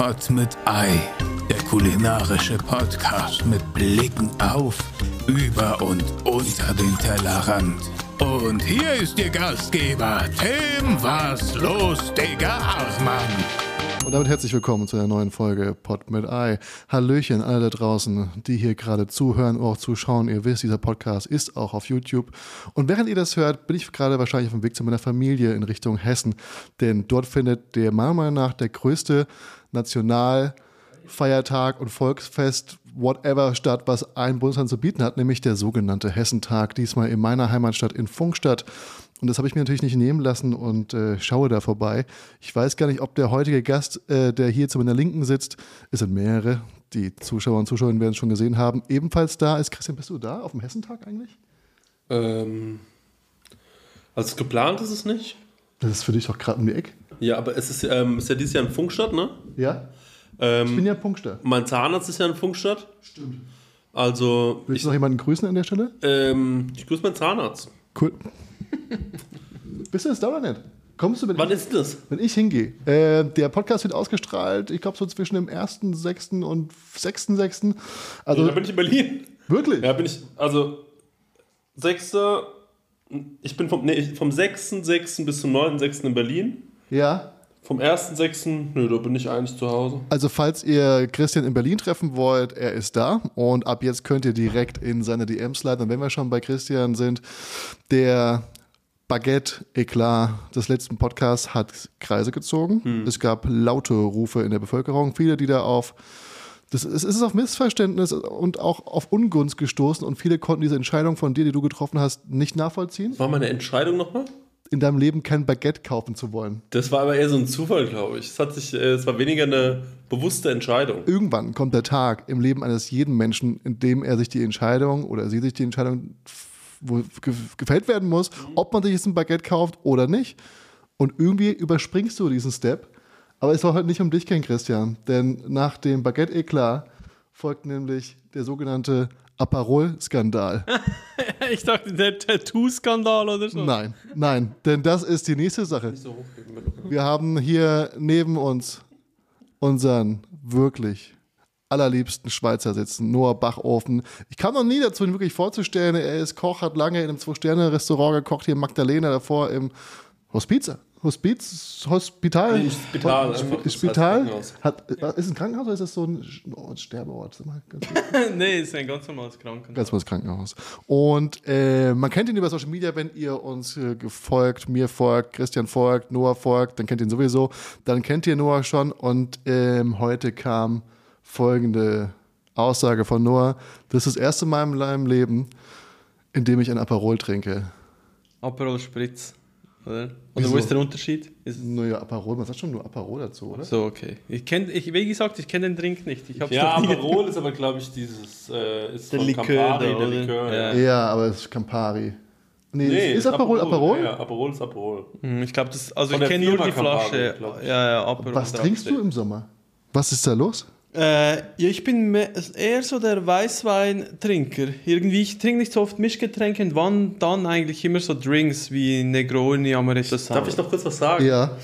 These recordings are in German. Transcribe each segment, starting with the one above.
Pot mit Ei, der kulinarische Podcast mit Blicken auf, über und unter den Tellerrand. Und hier ist Ihr Gastgeber, Tim Was los, Digga Hartmann. Und damit herzlich willkommen zu einer neuen Folge Pod mit Ei. Hallöchen, alle da draußen, die hier gerade zuhören oder auch zuschauen. Ihr wisst, dieser Podcast ist auch auf YouTube. Und während ihr das hört, bin ich gerade wahrscheinlich auf dem Weg zu meiner Familie in Richtung Hessen. Denn dort findet der meiner Meinung nach der größte Nationalfeiertag und Volksfest, whatever, statt, was ein Bundesland zu bieten hat, nämlich der sogenannte Hessentag. Diesmal in meiner Heimatstadt in Funkstadt. Und das habe ich mir natürlich nicht nehmen lassen und äh, schaue da vorbei. Ich weiß gar nicht, ob der heutige Gast, äh, der hier zu meiner Linken sitzt, es sind mehrere, die Zuschauer und Zuschauerinnen werden es schon gesehen haben, ebenfalls da ist. Christian, bist du da auf dem Hessentag eigentlich? Ähm, also geplant ist es nicht. Das ist für dich doch gerade um die Ecke. Ja, aber es ist, ähm, ist ja dieses Jahr in Funkstadt, ne? Ja? Ähm, Ich bin ja Punktster. mein Zahnarzt ist ja in Funkstadt. Stimmt. Also, Willst ich, du noch jemanden grüßen an der Stelle? ähm, ich grüße meinen Zahnarzt. Cool. bist du das da oder nicht? Kommst du, wenn Wann ich, ist das? wenn ich hingehe? Äh, der Podcast wird ausgestrahlt, ich glaube so zwischen dem 1.6. und 6.6. Also da bin ich in Berlin. wirklich? Ja, bin ich, also 6. Ich bin vom, nee, vom 6.6. bis zum 9.6. in Berlin. Ja. Vom 1.6. Nö, da bin ich eigentlich zu Hause. Also falls ihr Christian in Berlin treffen wollt, er ist da und ab jetzt könnt ihr direkt in seine DMs leiten. Und wenn wir schon bei Christian sind, der Baguette Eklat des letzten Podcasts hat Kreise gezogen. Es gab laute Rufe in der Bevölkerung, viele, die da auf das, es ist auf Missverständnis und auch auf Ungunst gestoßen und viele konnten diese Entscheidung von dir, die du getroffen hast, nicht nachvollziehen, War meine Entscheidung nochmal? In deinem Leben kein Baguette kaufen zu wollen. Das war aber eher so ein Zufall, glaube ich. Es, hat sich, äh, es war weniger eine bewusste Entscheidung. irgendwann kommt der Tag im Leben eines jeden Menschen, in dem er sich die Entscheidung oder sie sich die Entscheidung gefällt werden muss, ob man sich jetzt ein Baguette kauft oder nicht. Und irgendwie überspringst du diesen Step. Aber es soll heute nicht um dich gehen, Christian. Denn nach dem Baguette Eklat folgt nämlich der sogenannte Aperol-Skandal. Ich dachte, der Tattoo-Skandal oder so. Nein, nein, denn das ist die nächste Sache. Wir haben hier neben uns unseren wirklich allerliebsten Schweizer sitzen, Noah Bachofen. Ich kam noch nie dazu, ihn wirklich vorzustellen. Er ist Koch, hat lange in einem Zwei-Sterne-Restaurant gekocht, hier in Magdalena, davor im Hospiz. Hospiz? Hospital? Nee, Spital. Das heißt Spital? Hat, ist es ein Krankenhaus oder ist das so ein oh, Sterbeort? Nee, ist ein ganz normales Krankenhaus. Ganz normales Krankenhaus. Und äh, man kennt ihn über Social Media, wenn ihr uns äh, gefolgt, mir folgt, Christian folgt, Noah folgt, dann kennt ihr ihn sowieso. Dann kennt ihr Noah schon. Und ähm, heute kam folgende Aussage von Noah. Das ist das erste Mal in meinem Leben, in dem ich ein Aperol trinke. Aperol Spritz. Oder? Wieso? wo ist der Unterschied? Ist Naja, Aperol, man sagt schon nur Aperol dazu, oder? so, okay. Ich kenn, ich, wie gesagt, ich kenne den Drink nicht. Ich hab's Ja, Aperol ist aber, glaube ich, dieses. Äh, ist Der von Likör Campari, da, der oder? Likör. Ja. Ja. Aber es ist Campari. Nee, ist Aperol Aperol? Ja, ja, Aperol ist Aperol. Hm, Ich glaube, das. Also Von ich der kenne nur die Campari, Flasche. Ja, ja, Aperol. Was trinkst du im Sommer? Was ist da los? Äh, ja, ich bin eher so der Weißweintrinker. Irgendwie, ich trinke nicht so oft Mischgetränke und wann dann eigentlich immer so Drinks wie Negroni, Amaretto Sour. Darf ich noch kurz was sagen? Ja.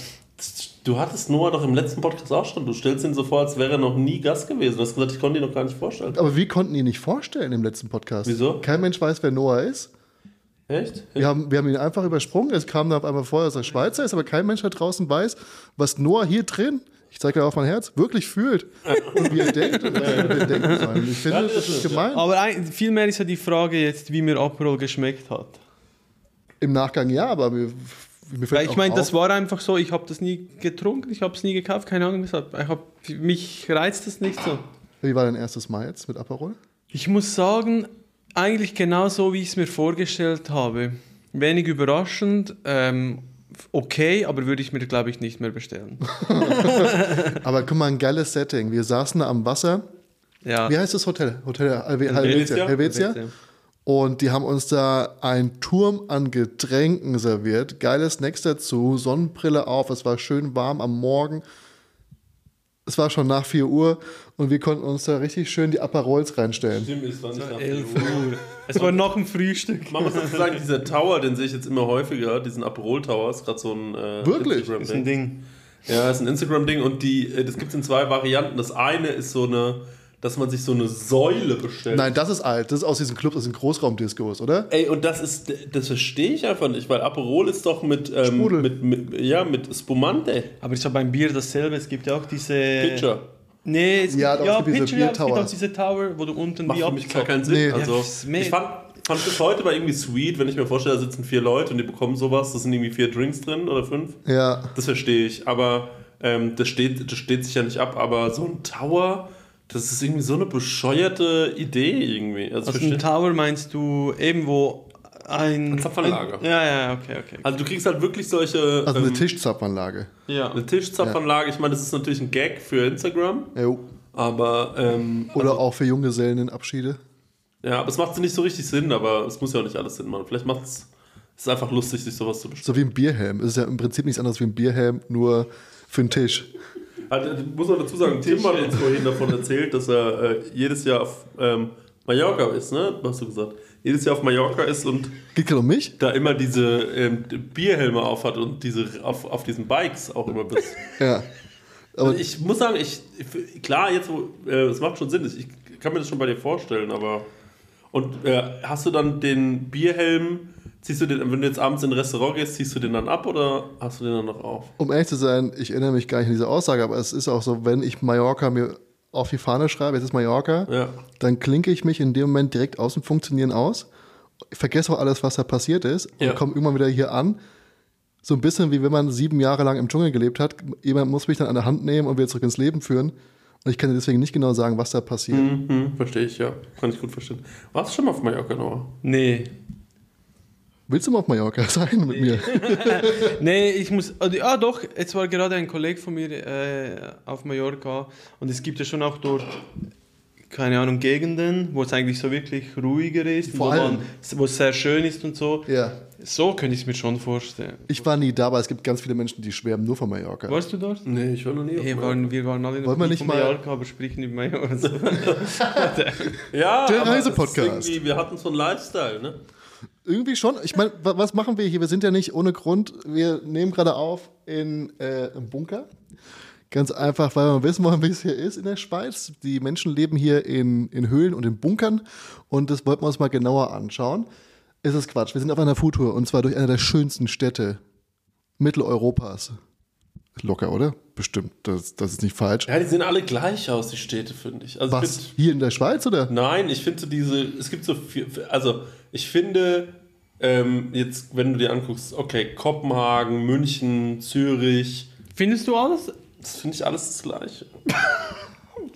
Du hattest Noah doch im letzten Podcast auch schon. Du stellst ihn so vor, als wäre er noch nie Gast gewesen. Du hast gesagt, ich konnte ihn noch gar nicht vorstellen. Aber wir konnten ihn nicht vorstellen im letzten Podcast. Wieso? Kein Mensch weiß, wer Noah ist. Echt? Wir haben, wir haben ihn einfach übersprungen. Es kam dann auf einmal vor, dass er Schweizer ist, aber kein Mensch da draußen weiß, was Noah hier drin, ich zeige dir auf mein Herz, wirklich fühlt. Und wie er denkt und was wir denken sollen. Ich finde, das das ist gemein. Aber vielmehr ist ja die Frage jetzt, wie mir Aperol geschmeckt hat. Im Nachgang ja, aber mir, mir Weil fällt ich auch meine, das war einfach so, ich habe das nie getrunken, ich habe es nie gekauft, keine Ahnung weshalb. Ich hab, mich reizt das nicht so. Wie war dein erstes Mal jetzt mit Aperol? Ich muss sagen, eigentlich genau so, wie ich es mir vorgestellt habe. Wenig überraschend, ähm, okay, aber würde ich mir, glaube ich, nicht mehr bestellen. Aber guck mal, ein geiles Setting. Wir saßen da am Wasser. Ja. Wie heißt das Hotel? Hotel Helvetia. Helvetia? Helvetia. Und die haben uns da einen Turm an Getränken serviert. Geile Snacks dazu, Sonnenbrille auf. Es war schön warm am Morgen. Es war schon nach 4 Uhr und wir konnten uns da richtig schön die Aperols reinstellen. Stimmt, es war nicht nach 11 Uhr. Es war noch ein Frühstück. Man muss dazu sagen, dieser Tower, den sehe ich jetzt immer häufiger, diesen Aperol Tower, ist gerade so ein äh, Wirklich? Instagram-Ding. ist ein Ding. Ja, ist ein Instagram-Ding und die, äh, das gibt es in zwei Varianten. Das eine ist so eine, dass man sich so eine Säule bestellt. Nein, das ist alt. Das ist aus diesen Clubs, das sind Großraumdiscos, oder? Ey, und das ist, das verstehe ich einfach nicht, weil Aperol ist doch mit, ähm, Sprudel. mit, mit, ja, mit Spumante. Aber ist ja beim Bier dasselbe. Es gibt ja auch diese. Pitcher. Nee, es Ja, gibt, ja, es gibt diese Pitcher, ja, es gibt auch diese Tower, wo du unten Macht wie für mich gar keinen Sinn. Nee. Also, Ja, ich fand, fand bis heute mal irgendwie sweet, wenn ich mir vorstelle, da sitzen vier Leute und die bekommen sowas, da sind irgendwie vier Drinks drin oder fünf. Ja. Das verstehe ich, aber ähm, das, steht, das steht sich ja nicht ab. Aber so ein Tower, das ist irgendwie so eine bescheuerte Idee irgendwie. Also, Also ein Tower meinst du eben, wo ein... Ein Zapfanlage. Ein, ja, ja, okay, okay. also du kriegst halt wirklich solche Also eine ähm, Tischzapfanlage. Ja. eine Tischzapfanlage. Ich meine, das ist natürlich ein Gag für Instagram, Jo. aber ähm, Oder auch für Junggesellenabschiede. ja, aber es macht nicht so richtig Sinn, aber es muss ja auch nicht alles Sinn machen. Vielleicht macht es ist einfach lustig, sich sowas zu bestellen. So wie ein Bierhelm. Es ist ja im Prinzip nichts anderes wie ein Bierhelm, nur für einen Tisch. Also, ich muss noch dazu sagen, Tim hat uns vorhin davon erzählt, dass er äh, jedes Jahr auf ähm, Mallorca ist, ne? Hast du gesagt? Jedes Jahr auf Mallorca ist und Geht gerade um mich? da immer diese ähm, Bierhelme aufhat und diese auf, auf diesen Bikes auch immer bist. Ja. Aber Also ich muss sagen, ich, ich- klar, jetzt, wo, äh, es macht schon Sinn, ich kann mir das schon bei dir vorstellen, aber. Und äh, hast du dann den Bierhelm, ziehst du den, wenn du jetzt abends in ein Restaurant gehst, ziehst du den dann ab oder hast du den dann noch auf? um ehrlich zu sein, ich erinnere mich gar nicht an diese Aussage, aber es ist auch so, wenn ich Mallorca mir auf die Fahne schreibe, jetzt ist Mallorca, Ja. dann klinke ich mich in dem Moment direkt aus dem Funktionieren aus. Vergesse auch alles, was da passiert ist Ja. und komme irgendwann wieder hier an. So ein bisschen wie wenn man sieben Jahre lang im Dschungel gelebt hat. Jemand muss mich dann an der Hand nehmen und wieder zurück ins Leben führen. Und ich kann dir deswegen nicht genau sagen, was da passiert. Mhm, verstehe ich, ja. Kann ich gut verstehen. Warst du schon mal auf Mallorca, Noah? Nee. Willst du mal auf Mallorca sein mit mir? Nee, ich muss. also, Ah, doch, jetzt war gerade ein Kollege von mir äh, auf Mallorca und es gibt ja schon auch dort, keine Ahnung, Gegenden, wo es eigentlich so wirklich ruhiger ist, Vor wo, allem. man, wo es sehr schön ist und so. Ja. So könnte ich es mir schon vorstellen. Ich war nie da, aber es gibt ganz viele Menschen, die schwärmen nur von Mallorca. Warst du dort? Nee, ich war noch nie auf Hey, waren, wir waren alle noch nicht von mal- Mallorca, aber sprechen über Mallorca. So. Ja, Der aber Reisepodcast. es ist irgendwie- Wir hatten so einen Lifestyle, ne? Irgendwie schon. Ich meine, wa- was machen wir hier? Wir sind ja nicht ohne Grund. Wir nehmen gerade auf in äh, im Bunker. Ganz einfach, weil wir wissen wollen, wie es hier ist in der Schweiz. Die Menschen leben hier in, in Höhlen und in Bunkern. Und das wollten wir uns mal genauer anschauen. Es ist Quatsch. Wir sind auf einer Foodtour und zwar durch eine der schönsten Städte Mitteleuropas. Locker, oder? Bestimmt. Das, das ist nicht falsch. Ja, die sehen alle gleich aus, die Städte, finde ich. Also ich Was? find- Hier in der Schweiz, oder? Nein, ich finde so diese, es gibt so viel, also ich finde, ähm, jetzt, wenn du dir anguckst, okay, Kopenhagen, München, Zürich, Findest du alles? Das finde ich alles das Gleiche.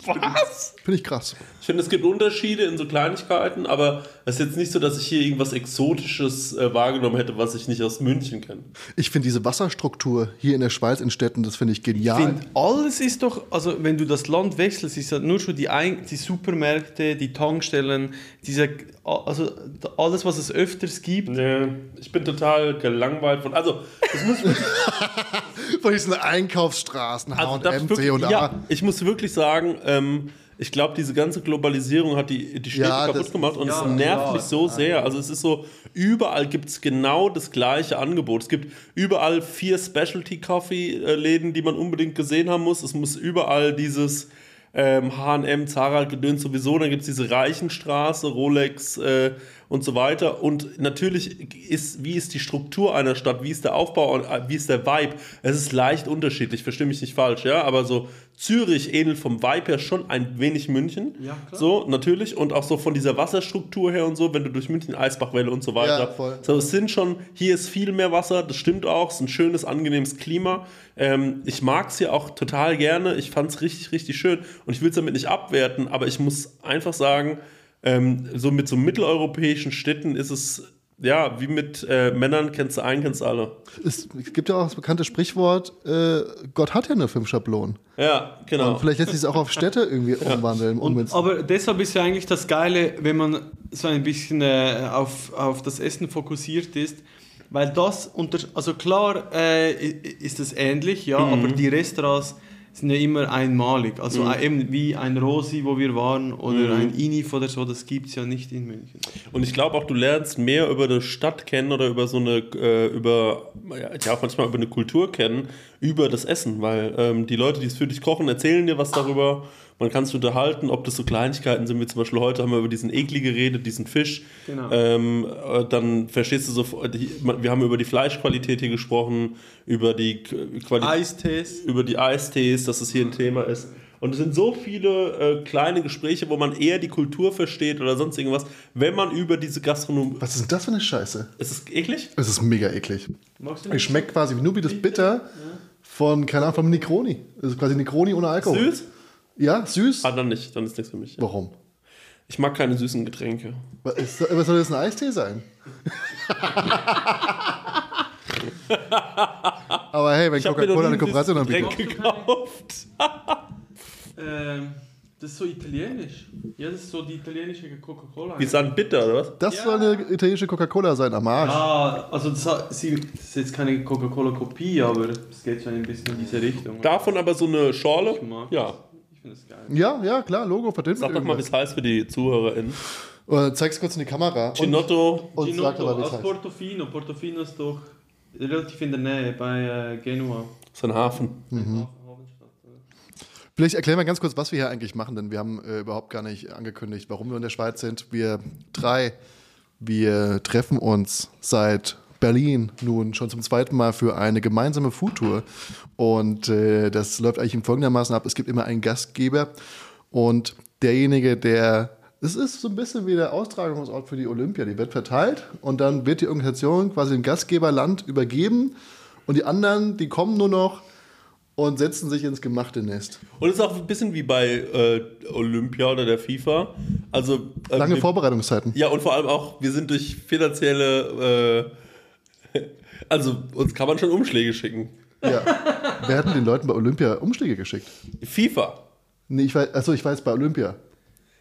Was? Finde ich krass. Ich finde, es gibt Unterschiede in so Kleinigkeiten, aber es ist jetzt nicht so, dass ich hier irgendwas Exotisches äh, wahrgenommen hätte, was ich nicht aus München kenne. Ich finde diese Wasserstruktur hier in der Schweiz in Städten, das finde ich Ich genial. finde, alles ist doch, also wenn du das Land wechselst, ist ja nur schon die, Ein die Supermärkte, die Tankstellen, diese, also alles, was es öfters gibt. Nee, ich bin total gelangweilt von, also, das muss ich Von diesen Einkaufsstraßen, Also das H&M, wirklich, C&A. ja, ich muss wirklich sagen, ähm, ich glaube, diese ganze Globalisierung hat die, die Städte Ja, kaputt das- gemacht und ja, es nervt klar. mich so sehr. Also es ist so, überall gibt es genau das gleiche Angebot. Es gibt überall vier Specialty-Coffee-Läden, die man unbedingt gesehen haben muss. Es muss überall dieses ähm, H&M, Zara, Gedöns sowieso. Dann gibt es diese Reichenstraße, Rolex äh, und so weiter. Und natürlich ist, wie ist die Struktur einer Stadt, wie ist der Aufbau, und, äh, wie ist der Vibe? Es ist leicht unterschiedlich, verstehe mich nicht falsch, ja, aber so Zürich ähnelt vom Vibe her schon ein wenig München. Ja, klar. So, natürlich. Und auch so von dieser Wasserstruktur her und so, wenn du durch München Eisbachwelle und so weiter. Ja, voll. So, es sind schon, hier ist viel mehr Wasser, das stimmt auch, es ist ein schönes, angenehmes Klima. Ähm, ich mag es hier auch total gerne, ich fand es richtig, richtig schön und ich will es damit nicht abwerten, aber ich muss einfach sagen, ähm, so mit so mitteleuropäischen Städten ist es, ja, wie mit äh, Männern, kennst du einen, kennst du alle. Es gibt ja auch das bekannte Sprichwort, äh, Gott hat ja nur fünf Schablonen. Ja, genau. Und vielleicht lässt sich es auch auf Städte irgendwie umwandeln. Und, aber deshalb ist ja eigentlich das Geile, wenn man so ein bisschen äh, auf, auf das Essen fokussiert ist, weil das unter, also klar äh, ist es ähnlich, ja, Mhm. aber die Restaurants sind ja immer einmalig. Also äh, eben wie ein Rosi, wo wir waren, oder Mhm. ein Inif oder so, das gibt es ja nicht in München. Und ich glaube auch, du lernst mehr über eine Stadt kennen oder über so eine, äh, über, ja, manchmal über eine Kultur kennen, über das Essen, weil ähm, die Leute, die es für dich kochen, erzählen dir was darüber. Man kann sich unterhalten, ob das so Kleinigkeiten sind, wie zum Beispiel heute haben wir über diesen Ekli geredet, diesen Fisch. Genau. Ähm, äh, dann verstehst du sofort, wir haben über die Fleischqualität hier gesprochen, über die Qualität Eistees. über die Eistees, dass es hier ein Thema ist. Und es sind so viele äh, kleine Gespräche, wo man eher die Kultur versteht oder sonst irgendwas, wenn man über diese Gastronomie. Was ist denn das für eine Scheiße? Ist es eklig? Es ist mega eklig. Magst du Es schmeckt quasi nur wie das Bitter von, keine Ahnung, vom Negroni. Es ist quasi Negroni ohne Alkohol. Süß? Ja, süß. Ah, dann nicht, dann ist nichts für mich. Warum? Ich mag keine süßen Getränke. Was, ist, was soll das ein Eistee sein? Aber hey, wenn Ich habe mir Coca-Cola eine Kooperation anbietet. Getränk gekauft. Ähm, das ist so italienisch. Ja, das ist so die italienische Coca-Cola. Die sind bitter, oder was? Das Ja. soll eine italienische Coca-Cola sein, am Arsch. Ah, also das, das ist jetzt keine Coca-Cola-Kopie, aber es geht schon ein bisschen in diese Richtung. Davon aber so eine Schorle. Ja. Ich finde das geil. Ja, ja, klar, Logo verdient Sag doch mal, wie es heißt für die ZuhörerInnen. Oder zeig's kurz in die Kamera. Und, Chinotto. und sag Ginotto es aus heißt. Portofino. Portofino ist doch relativ in der Nähe bei äh, Genua. ist ein Hafen. Mhm. Vielleicht erklären wir ganz kurz, was wir hier eigentlich machen, denn wir haben äh, überhaupt gar nicht angekündigt, warum wir in der Schweiz sind. Wir drei, wir treffen uns seit Berlin nun schon zum zweiten Mal für eine gemeinsame Foodtour. Und äh, das läuft eigentlich folgendermaßen ab. Es gibt immer einen Gastgeber und derjenige, der es ist so ein bisschen wie der Austragungsort für die Olympia. Die wird verteilt und dann wird die Organisation quasi dem Gastgeberland übergeben und die anderen, die kommen nur noch und setzen sich ins gemachte Nest. Und es ist auch ein bisschen wie bei äh, Olympia oder der FIFA. Also äh, Lange wir- Vorbereitungszeiten. Ja, und vor allem auch, wir sind durch finanzielle, äh, also uns kann man schon Umschläge schicken. Ja. Wer hat denn den Leuten bei Olympia Umschläge geschickt? FIFA. Nee, ich weiß, achso, ich weiß bei Olympia.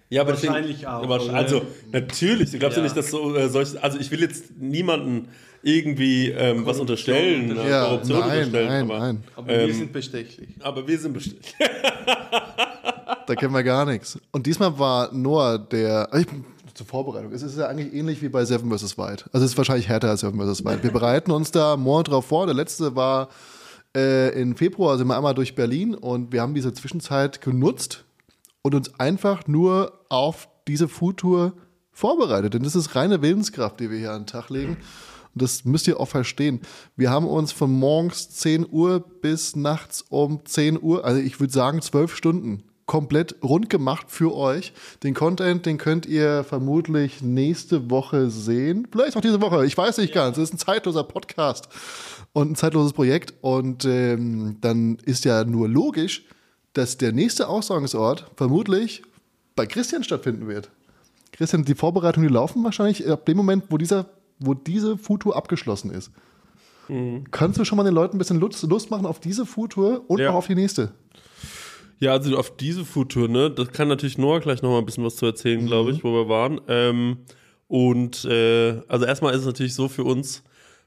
Ja, aber Wahrscheinlich deswegen, auch, oder? Also natürlich, du glaubst ja, Ja. nicht, dass so äh, solche, also ich will jetzt niemanden irgendwie ähm, was unterstellen, unterstellen. äh, Ja, Korruption nein, unterstellen, nein, aber, nein. Aber Ähm, wir sind bestechlich. aber wir sind bestimmt. Da kennen wir gar nichts. Und diesmal war Noah der. Ich, zur Vorbereitung. Es ist ja eigentlich ähnlich wie bei Seven vs. Wild. Also es ist wahrscheinlich härter als Seven vs. Wild. Wir bereiten uns da morgen drauf vor. Der letzte war äh, im Februar, sind wir einmal durch Berlin und wir haben diese Zwischenzeit genutzt und uns einfach nur auf diese Foodtour vorbereitet. Denn das ist reine Willenskraft, die wir hier an den Tag legen. Und das müsst ihr auch verstehen. Wir haben uns von morgens 10 Uhr bis nachts um 10 Uhr, also ich würde sagen 12 Stunden, komplett rund gemacht für euch. Den Content, den könnt ihr vermutlich nächste Woche sehen. Vielleicht auch diese Woche. Ich weiß nicht ganz. Es ist ein zeitloser Podcast und ein zeitloses Projekt. Und ähm, dann ist ja nur logisch, dass der nächste Austragungsort vermutlich bei Christian stattfinden wird. Christian, die Vorbereitungen, die laufen wahrscheinlich ab dem Moment, wo, dieser, wo diese Foodtour abgeschlossen ist. Kannst du schon mal den Leuten ein bisschen Lust, Lust machen auf diese Foodtour und Ja. auch auf die nächste? Ja, also auf diese Foodtour, ne, das kann natürlich Noah gleich noch mal ein bisschen was zu erzählen, glaube ich, wo wir waren. Ähm, und äh, also erstmal ist es natürlich so für uns,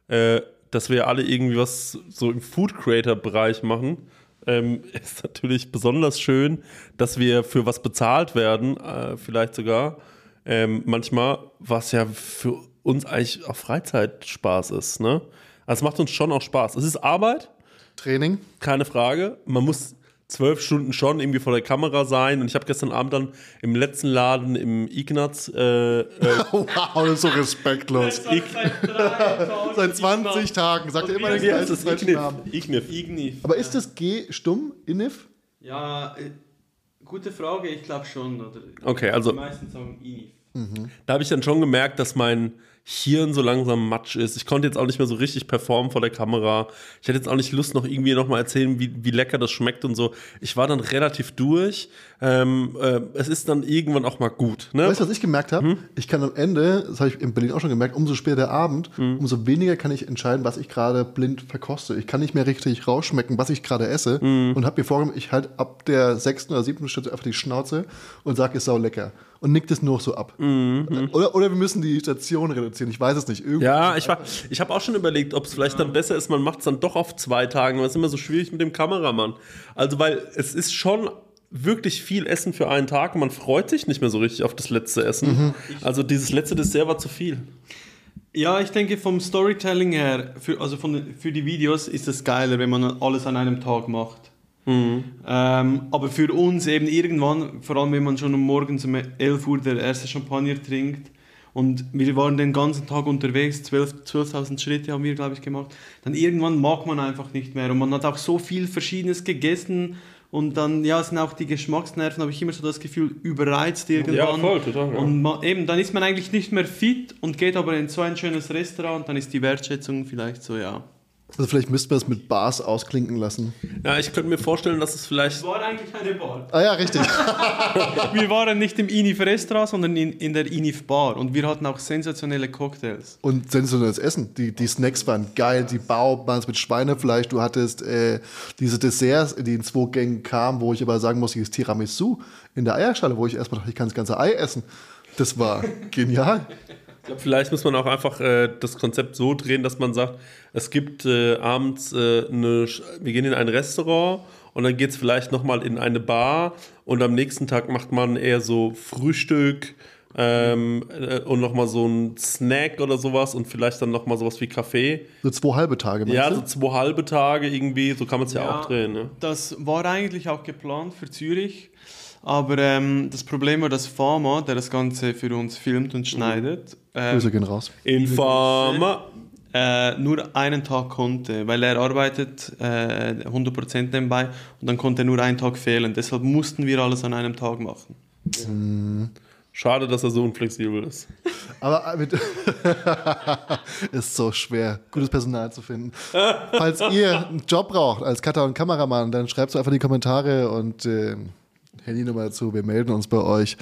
äh, dass wir alle irgendwie was so im Food Creator Bereich machen. Ähm, ist natürlich besonders schön, dass wir für was bezahlt werden, äh, vielleicht sogar ähm, manchmal, was ja für uns eigentlich auch Freizeitspaß ist. Ne? Also es macht uns schon auch Spaß. Es ist Arbeit, Training? keine Frage. Man muss zwölf Stunden schon irgendwie vor der Kamera sein. Und ich habe gestern Abend dann im letzten Laden im Ignaz, äh, äh, Wow, das ist so respektlos. Seit 20 Tagen sagt er immer den gleichen das? falschen Namen. Ignif. Ignif. Ignif. Aber ist das G stumm, Inif? Ja, äh, gute Frage, ich glaube schon. Oder Okay, also- Die meisten sagen Inif. Da habe ich dann schon gemerkt, dass mein Hirn so langsam matsch ist. Ich konnte jetzt auch nicht mehr so richtig performen vor der Kamera. Ich hatte jetzt auch nicht Lust, noch irgendwie noch mal erzählen, wie, wie lecker das schmeckt und so. Ich war dann relativ durch. Ähm, äh, es ist dann irgendwann auch mal gut. Ne? Weißt du, was ich gemerkt habe? Ich kann am Ende, das habe ich in Berlin auch schon gemerkt, umso später der Abend, umso weniger kann ich entscheiden, was ich gerade blind verkoste. Ich kann nicht mehr richtig rausschmecken, was ich gerade esse und habe mir vorgenommen, ich halt ab der sechsten oder siebten Stunde einfach die Schnauze und sage, ist sau lecker. Und nickt es nur so ab. Oder, oder wir müssen die Station reduzieren. Ich weiß es nicht. Irgendwie Ja, ich, war- ich habe auch schon überlegt, ob es vielleicht dann besser ist, man macht es dann doch auf zwei Tagen, weil es ist immer so schwierig mit dem Kameramann. Also, weil es ist schon wirklich viel Essen für einen Tag und man freut sich nicht mehr so richtig auf das letzte Essen. Also dieses letzte Dessert war zu viel. Ja, ich denke vom Storytelling her, für, also von, für die Videos ist es geiler, wenn man alles an einem Tag macht. Ähm, aber für uns eben irgendwann, vor allem wenn man schon um morgens um 11 Uhr der erste Champagner trinkt und wir waren den ganzen Tag unterwegs, 12 12.000 Schritte haben wir, glaube ich, gemacht, dann irgendwann mag man einfach nicht mehr und man hat auch so viel Verschiedenes gegessen und dann, ja, sind auch die Geschmacksnerven, habe ich immer so das Gefühl, überreizt irgendwann. Ja, voll, total, ja. Und man, eben, dann ist man eigentlich nicht mehr fit und geht aber in so ein schönes Restaurant, dann ist die Wertschätzung vielleicht so, ja. Also vielleicht müssten wir es mit Bars ausklinken lassen. Ja, ich könnte mir vorstellen, dass es vielleicht. war eigentlich eine Bar. Ah ja, richtig. Wir waren nicht im Inif Restaurant, sondern in, in der Inif Bar und wir hatten auch sensationelle Cocktails. Und sensationelles Essen. Die, die Snacks waren geil. Die Baubans mit Schweinefleisch. Du hattest äh, diese Desserts, die in zwei Gängen kamen, wo ich aber sagen muss, dieses Tiramisu in der Eierschale, wo ich erstmal dachte, ich kann das ganze Ei essen. Das war genial. Ich glaube, vielleicht muss man auch einfach äh, das Konzept so drehen, dass man sagt, es gibt äh, abends äh, eine, Sch- wir gehen in ein Restaurant und dann geht es vielleicht nochmal in eine Bar und am nächsten Tag macht man eher so Frühstück ähm, äh, und nochmal so ein Snack oder sowas und vielleicht dann nochmal sowas wie Kaffee. So zwei halbe Tage, meinst Ja, du? so zwei halbe Tage irgendwie, so kann man es ja, auch drehen. Ne? Das war eigentlich auch geplant für Zürich, aber ähm, das Problem war, dass Pharma, der das Ganze für uns filmt und schneidet, ähm, gehen raus. Infamer. äh, nur einen Tag konnte, weil er arbeitet äh, 100% nebenbei und dann konnte nur ein Tag fehlen. Deshalb mussten wir alles an einem Tag machen. Schade, dass er so unflexibel ist. Aber mit ist so schwer, gutes Personal zu finden. Falls ihr einen Job braucht als Cutter und Kameramann, dann schreibt es einfach in die Kommentare und äh, Handynummer dazu. Wir melden uns bei euch.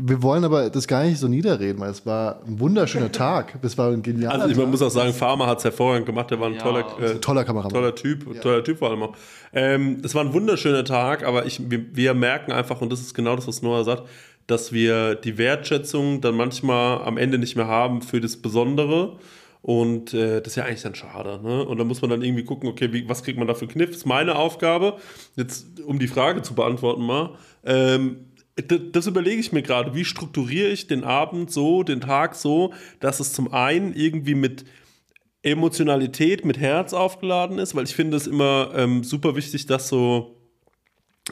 Wir wollen aber das gar nicht so niederreden, weil es war ein wunderschöner Tag. Es war ein genialer Also ich, man Tag. muss auch sagen, Farmer hat es hervorragend gemacht. Der war ein Ja, toller, äh, Toller Kameramann. toller Typ, toller Typ vor allem auch. Ähm, es war ein wunderschöner Tag, aber ich, wir, wir merken einfach, und das ist genau das, was Noah sagt, dass wir die Wertschätzung dann manchmal am Ende nicht mehr haben für das Besondere. Und äh, das ist ja eigentlich dann schade. Ne? Und da muss man dann irgendwie gucken, okay, wie, was kriegt man da für Kniff? Das ist meine Aufgabe, jetzt um die Frage zu beantworten mal. Ähm, das überlege ich mir gerade. Wie strukturiere ich den Abend so, den Tag so, dass es zum einen irgendwie mit Emotionalität, mit Herz aufgeladen ist, weil ich finde es immer ähm, super wichtig, dass so,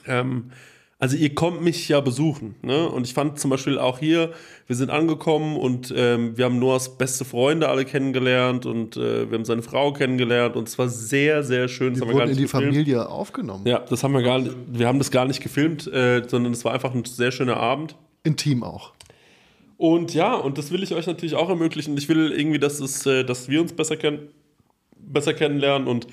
ähm, also ihr kommt mich ja besuchen, ne? Und ich fand zum Beispiel auch hier, wir sind angekommen und ähm, wir haben Noahs beste Freunde alle kennengelernt und äh, wir haben seine Frau kennengelernt und es war sehr, sehr schön. Das Wir haben wir gar wurden in die gefilmt. Familie aufgenommen. Ja, das haben wir gar nicht, wir haben das gar nicht gefilmt, äh, sondern es war einfach ein sehr schöner Abend. Intim auch. Und ja, und das will ich euch natürlich auch ermöglichen. Ich will irgendwie, dass, es, äh, dass wir uns besser, kenn besser kennenlernen und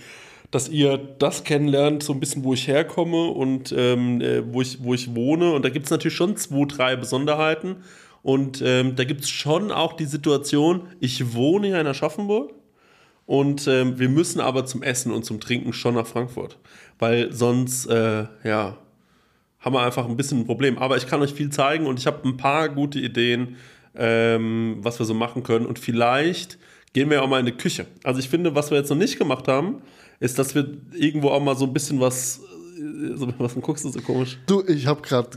dass ihr das kennenlernt, so ein bisschen, wo ich herkomme und ähm, äh, wo, ich, wo ich wohne. Und da gibt es natürlich schon zwei, drei Besonderheiten. Und ähm, da gibt es schon auch die Situation, ich wohne hier in Aschaffenburg und ähm, wir müssen aber zum Essen und zum Trinken schon nach Frankfurt. Weil sonst, äh, ja, haben wir einfach ein bisschen ein Problem. Aber ich kann euch viel zeigen und ich habe ein paar gute Ideen, ähm, was wir so machen können. Und vielleicht gehen wir auch mal in die Küche. Also ich finde, was wir jetzt noch nicht gemacht haben, ist, dass wir irgendwo auch mal so ein bisschen was. äh, was guckst du so komisch? Du, ich habe gerade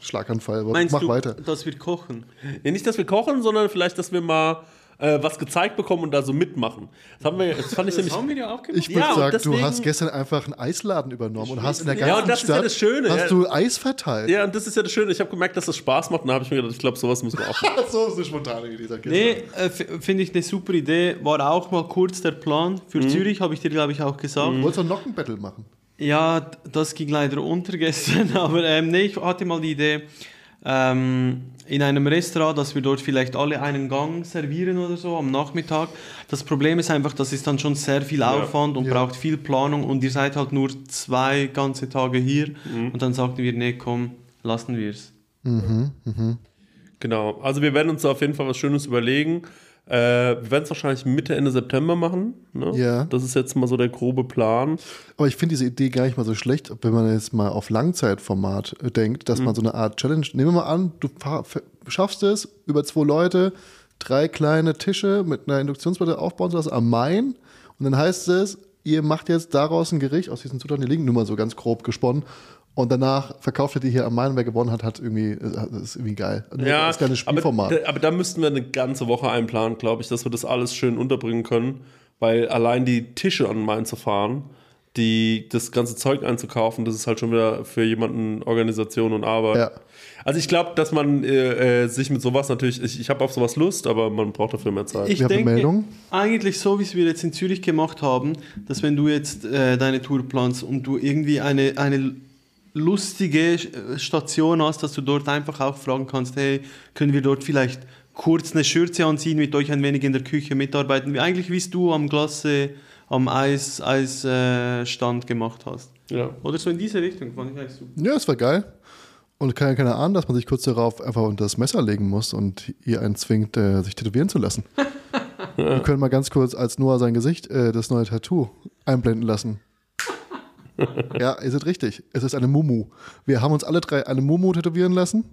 Schlaganfall, aber Meinst mach du, weiter. dass wir kochen? Ja, nicht, dass wir kochen, sondern vielleicht, dass wir mal äh, was gezeigt bekommen und da so mitmachen. Das haben wir, das fand ich nämlich. wir ja auch gemacht. Ich würde Ja, sagen, deswegen- du hast gestern einfach einen Eisladen übernommen und hast in der Ja, ganzen und das ist ja Stadt das Schöne, hast ja. du Eis verteilt. Ja, und das ist ja das Schöne. Ich habe gemerkt, dass das Spaß macht und da habe ich mir gedacht, ich glaube, sowas müssen wir auch machen. so ist eine spontane Idee. Nee, äh, finde ich eine super Idee. War auch mal kurz der Plan. Für Zürich habe ich dir, glaube ich, auch gesagt. Du wolltest doch noch ein Battle machen. Ja, das ging leider unter gestern, aber ähm, nee, ich hatte mal die Idee, ähm, in einem Restaurant, dass wir dort vielleicht alle einen Gang servieren oder so am Nachmittag. Das Problem ist einfach, das ist dann schon sehr viel Aufwand und Ja. braucht viel Planung und ihr seid halt nur zwei ganze Tage hier und dann sagten wir, nee, komm, lassen wir es. Genau. Also wir werden uns da auf jeden Fall was Schönes überlegen. Äh, wir werden es wahrscheinlich Mitte, Ende September machen. Ne? Ja. Das ist jetzt mal so der grobe Plan. Aber ich finde diese Idee gar nicht mal so schlecht, wenn man jetzt mal auf Langzeitformat äh, denkt, dass man so eine Art Challenge, nehmen wir mal an, du schaffst es, über zwei Leute, drei kleine Tische mit einer Induktionsplatte aufbauen zu lassen am Main und dann heißt es, ihr macht jetzt daraus ein Gericht aus diesen Zutaten, die liegen nur mal so ganz grob gesponnen. Und danach verkauft ihr die hier am Main, wer gewonnen hat, hat irgendwie, das ist irgendwie geil. Nur Ja, das kleine Spielformat. Aber, aber da müssten wir eine ganze Woche einplanen, glaube ich, dass wir das alles schön unterbringen können. Weil allein die Tische an den Main zu fahren, die, das ganze Zeug einzukaufen, das ist halt schon wieder für jemanden Organisation und Arbeit. Ja. Also ich glaube, dass man äh, äh, sich mit sowas natürlich, ich, ich habe auf sowas Lust, aber man braucht dafür mehr Zeit. Ich denke, Meldung. eigentlich so, wie es wir jetzt in Zürich gemacht haben, dass wenn du jetzt äh, deine Tour planst und du irgendwie eine, eine lustige äh, Station hast, dass du dort einfach auch fragen kannst, hey, können wir dort vielleicht kurz eine Schürze anziehen, mit euch ein wenig in der Küche mitarbeiten, wie eigentlich wie es du am Glasse, am Eis, Eisstand äh, Stand gemacht hast. ja. Oder so in diese Richtung, fand ich eigentlich super. Ja, es war geil. Und keine, keine Ahnung, dass man sich kurz darauf einfach unter das Messer legen muss und ihr einen zwingt, äh, sich tätowieren zu lassen. Wir können mal ganz kurz als Noah sein Gesicht äh, das neue Tattoo einblenden lassen. Ja, ihr seid richtig. Es ist eine Mumu. Wir haben uns alle drei eine Mumu tätowieren lassen.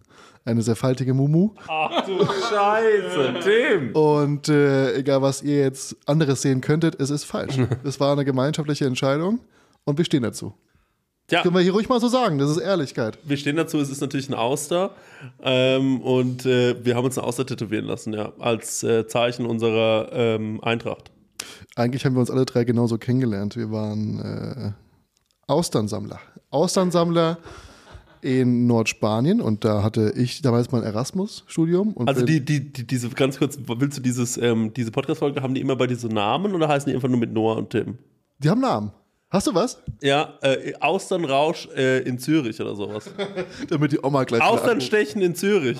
Eine sehr faltige Mumu. Ach du Scheiße, Tim. Und äh, egal, was ihr jetzt anderes sehen könntet, es ist falsch. Es war eine gemeinschaftliche Entscheidung und wir stehen dazu. Ja, Können wir hier ruhig mal so sagen, das ist Ehrlichkeit. wir stehen dazu, es ist natürlich ein Auster. Ähm, und äh, wir haben uns ein Auster tätowieren lassen, ja, als äh, Zeichen unserer ähm, Eintracht. Eigentlich haben wir uns alle drei genauso kennengelernt. Wir waren äh, Austernsammler. Austernsammler in Nordspanien und da hatte ich damals mein Erasmus-Studium. Also die, die, die, diese, ganz kurz, willst du dieses, ähm, diese Podcast-Folge, haben die immer bei dir so Namen oder heißen die einfach nur mit Noah und Tim? die haben Namen. Hast du was? Ja, äh, Austernrausch äh, in Zürich oder sowas. Damit die Oma gleich Austernstechen in Zürich.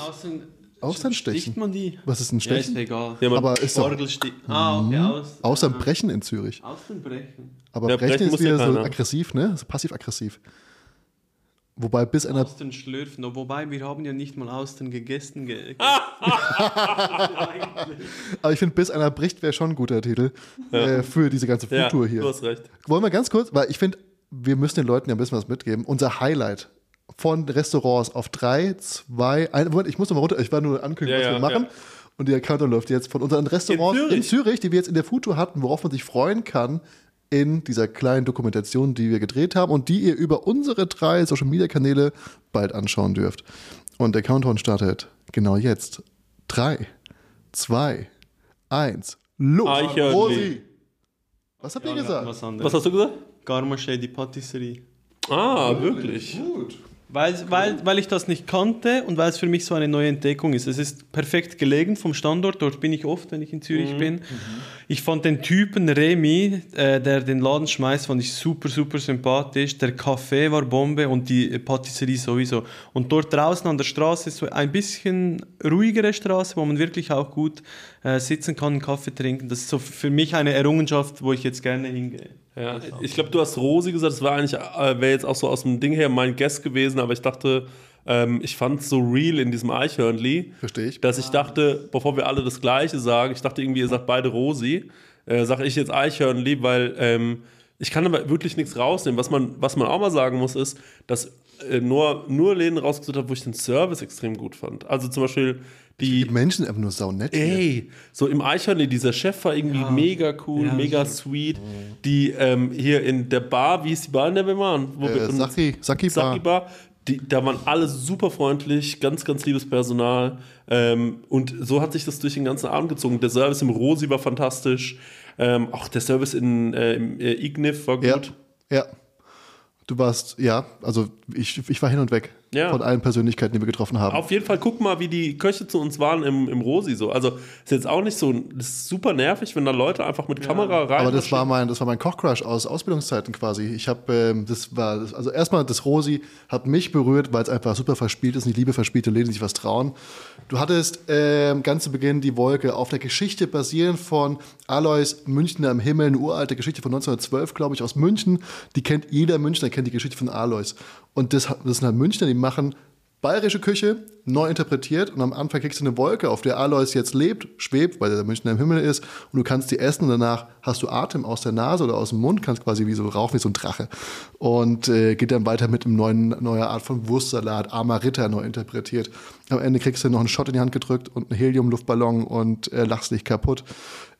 Außen, Austernstechen? Sticht man die? Was ist ein Ja, ist Stechen? egal. Ja, Aber ist doch Orgelstich. Ah, okay, aus. Austernbrechen in Zürich. Außenbrechen. Aber Ja, Brechen brechen ist muss ja wieder so aggressiv, ne? So passiv-aggressiv. Wobei bis einer Austern schlürfen. Wobei, wir haben ja nicht mal Austern gegessen. Ge Aber ich finde, bis einer bricht, wäre schon ein guter Titel äh, für diese ganze ja, Foodtour hier. du hast recht. Wollen wir ganz kurz, weil ich finde, wir müssen den Leuten ja ein bisschen was mitgeben. Unser Highlight von Restaurants auf drei, zwei, ein, Moment, ich muss noch mal runter, ich war nur ankündigen, Ja, was wir ja, machen. ja. Und der Countdown läuft jetzt von unseren Restaurants in In Zürich. Zürich? die wir jetzt in der Foodtour hatten, worauf man sich freuen kann in dieser kleinen Dokumentation, die wir gedreht haben und die ihr über unsere drei Social Media Kanäle bald anschauen dürft. Und der Countdown startet genau jetzt. Drei, zwei, eins, los! Eichhörnli. Rosi! Was habt ihr gesagt? Was. Was hast du gesagt? Garmaché, die Patisserie. Ah, wirklich? Gut. Weil, weil, weil ich das nicht kannte und weil es für mich so eine neue Entdeckung ist. Es ist perfekt gelegen vom Standort, dort bin ich oft, wenn ich in Zürich bin. Ich fand den Typen Remy, äh, der den Laden schmeißt, fand ich super, super sympathisch. Der Café war Bombe und die Patisserie sowieso. Und dort draußen an der Straße ist so ein bisschen ruhigere Straße, wo man wirklich auch gut äh, sitzen kann, einen Kaffee trinken. Das ist so für mich eine Errungenschaft, wo ich jetzt gerne hingehe. Ja, ich glaube, du hast Rosi gesagt, das war eigentlich, äh, wäre jetzt auch so aus dem Ding her mein Guest gewesen, aber ich dachte, ähm, ich fand es so real in diesem Eichhörnli, Verstehe ich. dass ich dachte, bevor wir alle das Gleiche sagen, ich dachte irgendwie, ihr sagt beide Rosi, äh, sage ich jetzt Eichhörnli, weil ähm, ich kann aber wirklich nichts rausnehmen. Was man, was man auch mal sagen muss, ist, dass äh, nur, nur Läden rausgesucht habe, wo ich den Service extrem gut fand. Also zum Beispiel die, Die Menschen einfach nur saunett. hier. Ey, so im Eichhörnli, dieser Chef war irgendwie mega cool, Ja, mega sweet. Die ähm, hier in der Bar, wie ist die Bar, in der wir waren? Wo wir Äh, uns- Saki, Saki Bar. Saki Bar. Die, da waren alle super freundlich, ganz, ganz liebes Personal. Ähm, und so hat sich das durch den ganzen Abend gezogen. Der Service im Rosi war fantastisch. Ähm, auch der Service in, äh, im äh, Ignif war Ja, gut. ja. Du warst, ja, also ich, ich war hin und weg Ja. von allen Persönlichkeiten, die wir getroffen haben. Auf jeden Fall, guck mal, wie die Köche zu uns waren im, im Rosi so. Also ist jetzt auch nicht so, das ist super nervig, wenn da Leute einfach mit Kamera rein. Aber das war mein, das war mein Kochcrush aus Ausbildungszeiten quasi. Ich habe, ähm, das war, also erstmal das Rosi hat mich berührt, weil es einfach super verspielt ist. Und ich liebe verspielte Läden, die sich was trauen. Du hattest ähm, ganz zu Beginn die Wolke auf der Geschichte basierend von Alois Münchner im Himmel, eine uralte Geschichte von 1912, glaube ich, aus München. Die kennt jeder Münchner, kennt die Geschichte von Alois. Und das, das sind halt Münchner, die machen bayerische Küche neu interpretiert und am Anfang kriegst du eine Wolke, auf der Alois jetzt lebt, schwebt, weil der Münchner im Himmel ist und du kannst die essen und danach hast du Atem aus der Nase oder aus dem Mund, kannst quasi wie so rauchen wie so ein Drache und äh, geht dann weiter mit einem neuen neuer Art von Wurstsalat, armer Ritter neu interpretiert. Am Ende kriegst du noch einen Shot in die Hand gedrückt und einen Helium-Luftballon und äh, lachst dich kaputt.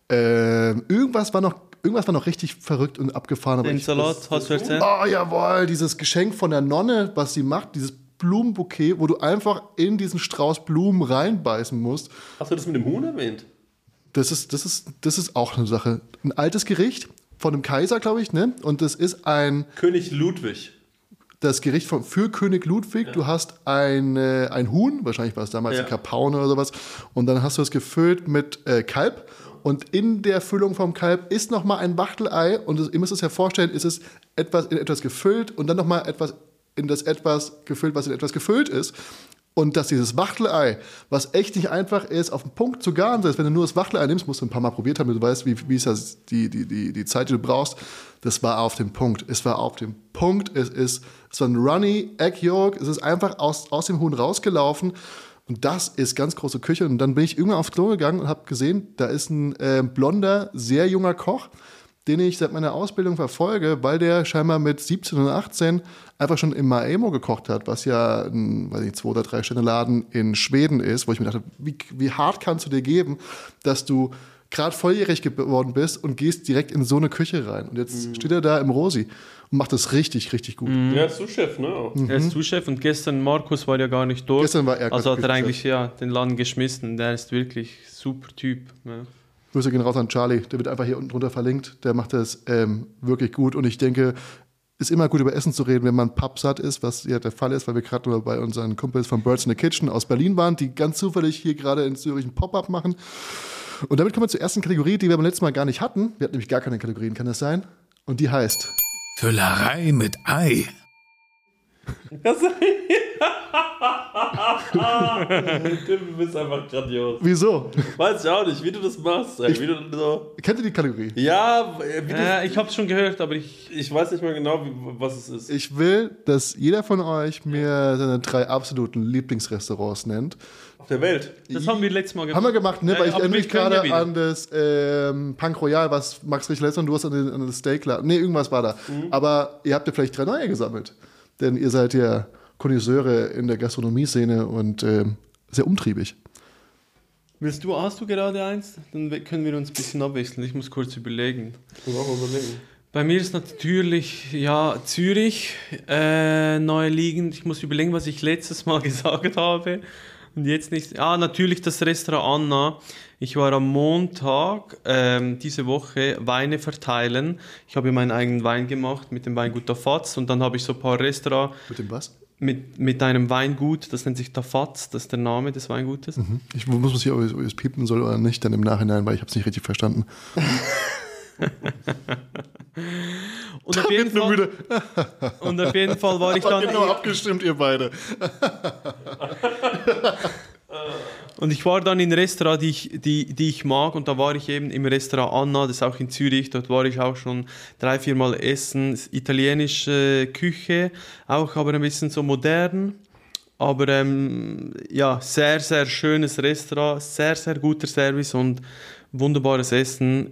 Ähm, irgendwas war noch irgendwas war noch richtig verrückt und abgefahren. Den Salat hast du erzählt? Oh, jawohl, dieses Geschenk von der Nonne, was sie macht, dieses Blumenbouquet, wo du einfach in diesen Strauß Blumen reinbeißen musst. Hast du das mit dem Huhn erwähnt? Das ist, das ist, das ist auch eine Sache. Ein altes Gericht von einem Kaiser, glaube ich, ne? Und das ist ein, König Ludwig. das Gericht von, für König Ludwig. Du hast ein, ein Huhn, wahrscheinlich war es damals Ja. ein Kapaune oder sowas, und dann hast du es gefüllt mit äh, Kalb. Und in der Füllung vom Kalb ist nochmal ein Wachtelei. Und ihr müsst es ja vorstellen, ist es etwas in etwas gefüllt und dann nochmal etwas in das etwas gefüllt, was in etwas gefüllt ist. Und dass dieses Wachtelei, was echt nicht einfach ist, auf den Punkt zu garen ist, wenn du nur das Wachtelei nimmst, musst du ein paar Mal probiert haben, du weißt, wie, wie ist das, die, die, die, die Zeit, die du brauchst. Das war auf dem Punkt. Es war auf dem Punkt. Es ist so ein Runny Egg Yolk. Es ist einfach aus, aus dem Huhn rausgelaufen. Und das ist ganz große Küche. Und dann bin ich irgendwann aufs Klo gegangen und habe gesehen, da ist ein äh, blonder, sehr junger Koch, den ich seit meiner Ausbildung verfolge, weil der scheinbar mit 17 und 18 einfach schon im Maemo gekocht hat, was ja ein, weiß nicht, zwei oder drei Sterne Laden in Schweden ist, wo ich mir dachte, wie, wie hart kannst du dir geben, dass du gerade volljährig geworden bist und gehst direkt in so eine Küche rein. Und jetzt steht er da im Rosi und macht das richtig, richtig gut. Ja, Sous-Chef, ne? auch. Er ist Zuschef und gestern Markus war ja gar nicht dort. Gestern war er Also hat er eigentlich ja den Laden geschmissen. Der ist wirklich super Typ. Ja. Grüße gehen raus an Charlie, der wird einfach hier unten drunter verlinkt. Der macht das ähm, wirklich gut und ich denke, ist immer gut über Essen zu reden, wenn man pappsatt ist, was ja der Fall ist, weil wir gerade nur bei unseren Kumpels von Birds in the Kitchen aus Berlin waren, die ganz zufällig hier gerade in Zürich ein Pop-up machen. Und damit kommen wir zur ersten Kategorie, die wir beim letzten Mal gar nicht hatten. Wir hatten nämlich gar keine Kategorien, kann das sein? Und die heißt Füllerei mit Ei. Das du bist einfach grandios. Wieso? Weiß ich auch nicht, wie du das machst. Ey. Wie du so Kennt ihr die Kategorie? ja, wie du, Äh, ich habe es schon gehört, aber ich. ich weiß nicht mehr genau, wie, was es ist. Ich will, dass jeder von euch mir seine drei absoluten Lieblingsrestaurants nennt. Der Welt. Das haben wir letztes Mal gemacht. Haben wir gemacht, ne? Ja, Weil ich aber erinnere mich gerade ja an das ähm, Punk Royal, was Max Richter letztes Mal, du hast an, den, an das Steak Ne, irgendwas war da. Mhm. Aber ihr habt ja vielleicht drei neue gesammelt. Denn ihr seid ja Konnoisseure in der Gastronomie-Szene und ähm, sehr umtriebig. Willst du, hast du gerade eins? Dann können wir uns ein bisschen abwechseln. Ich muss kurz überlegen. Ich muss auch überlegen. Bei mir ist natürlich, ja, Zürich äh, neu liegend. Ich muss überlegen, was ich letztes Mal gesagt habe. Und jetzt nicht. Ah, natürlich das Restaurant Anna. Ich war am Montag ähm, diese Woche Weine verteilen. Ich habe meinen eigenen Wein gemacht mit dem Weingut Tafatz und dann habe ich so ein paar Restaurants Mit dem was? mit, mit einem Weingut, das nennt sich Tafatz, das ist der Name des Weingutes. Ich muss hier, ob ich ob ich es piepen soll oder nicht, dann im Nachhinein, weil ich habe es nicht richtig verstanden. Und auf, jeden Fall, und auf jeden Fall war ich dann. Genau abgestimmt, ihr beide. Und ich war dann in Restaurant, die ich, die, die ich mag, und da war ich eben im Restaurant Anna, das ist auch in Zürich, dort war ich auch schon drei, vier Mal essen. Italienische Küche, auch aber ein bisschen so modern. Aber ähm, ja, sehr, sehr schönes Restaurant, sehr, sehr guter Service und wunderbares Essen.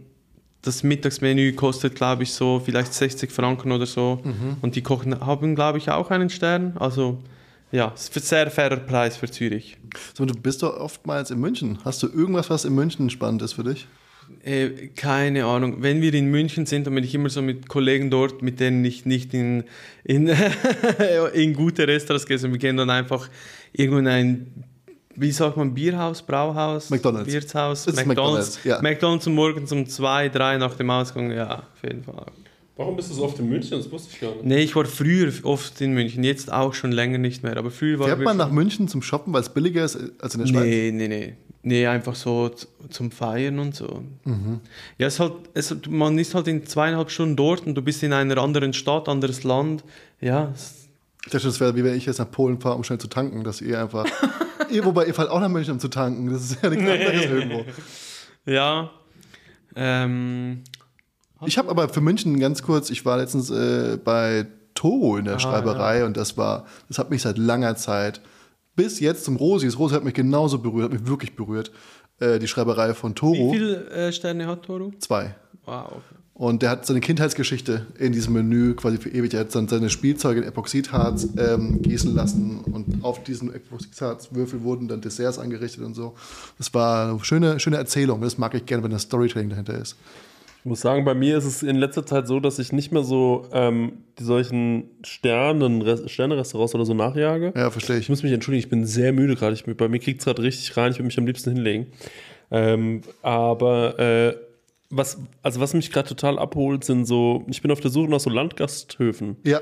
Das Mittagsmenü kostet, glaube ich, so vielleicht 60 Franken oder so. Und die Kochen haben, glaube ich, auch einen Stern. Also ja, es ist ein sehr fairer Preis für Zürich. So, du bist doch oftmals in München. Hast du irgendwas, was in München spannend ist für dich? Äh, keine Ahnung. Wenn wir in München sind, dann bin ich immer so mit Kollegen dort, mit denen ich nicht in, in, in gute Restaurants gehe. sondern Wir gehen dann einfach irgendwo in ein, wie sagt man, Bierhaus, Brauhaus? McDonald's. Wirtshaus, McDonald's. McDonald's, ja. McDonald's morgens um zwei, drei nach dem Ausgang, ja, auf jeden Fall. Warum bist du so oft in München? Das wusste ich gar nicht. Nee, ich war früher oft in München, jetzt auch schon länger nicht mehr. Aber früher war Fährt man nach München zum Shoppen, weil es billiger ist als in der Schweiz? Nee, nee, nee. Nee, einfach so zum Feiern und so. Ja, es ist halt, es, man ist halt in zweieinhalb Stunden dort und du bist in einer anderen Stadt, anderes Land. Ja, Ich dachte, das wäre wie wenn ich jetzt nach Polen fahre, um schnell zu tanken, dass ihr einfach. wobei ihr fahrt auch nach München, um zu tanken. Das ist ja nichts anderes irgendwo. ja. Ähm, Ich habe aber für München ganz kurz, ich war letztens äh, bei Toro in der Schreiberei und das war, das hat mich seit langer Zeit bis jetzt zum Rosi. Das Rosi hat mich genauso berührt, hat mich wirklich berührt. Äh, die Schreiberei von wie Toro. viele äh, Sterne hat Toru? Zwei. Wow. Und der hat seine Kindheitsgeschichte in diesem Menü quasi für ewig. Er hat dann seine Spielzeuge in Epoxidharz ähm, gießen lassen und auf diesen Epoxidharzwürfel wurden dann Desserts angerichtet und so. Das war eine schöne, schöne Erzählung. Das mag ich gerne, wenn das Storytelling dahinter ist. Ich muss sagen, bei mir ist es in letzter Zeit so, dass ich nicht mehr so ähm, die solchen Sternen, Sterne-Restaurants oder so nachjage. Ja, verstehe Ich ich. muss mich entschuldigen, ich bin sehr müde gerade. Bei mir kriegt es gerade richtig rein. Ich würde mich am liebsten hinlegen. Ähm, aber äh, was, also was mich gerade total abholt, sind so, ich bin auf der Suche nach so Landgasthöfen. Ja,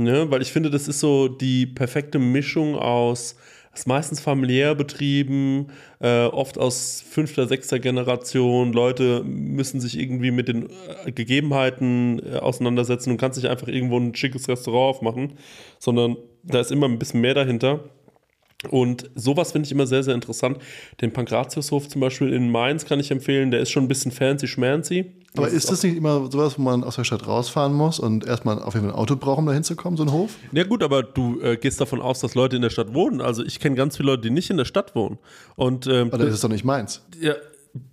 Ne? Weil ich finde, das ist so die perfekte Mischung aus, ist meistens familiär betrieben, äh, oft aus fünfter, sechster Generation. Leute müssen sich irgendwie mit den äh, Gegebenheiten äh, auseinandersetzen und kannst nicht einfach irgendwo ein schickes Restaurant aufmachen, sondern da ist immer ein bisschen mehr dahinter. Und sowas finde ich immer sehr, sehr interessant. Den Pankratiushof zum Beispiel in Mainz kann ich empfehlen. Der ist schon ein bisschen fancy schmancy. aber ist das nicht immer sowas, wo man aus der Stadt rausfahren muss und erstmal auf jeden Fall ein Auto braucht, um da hinzukommen, so ein Hof? Ja gut, aber du äh, gehst davon aus, dass Leute in der Stadt wohnen. Also ich kenne ganz viele Leute, die nicht in der Stadt wohnen. Und ähm, Aber dann ist doch nicht meins. ja,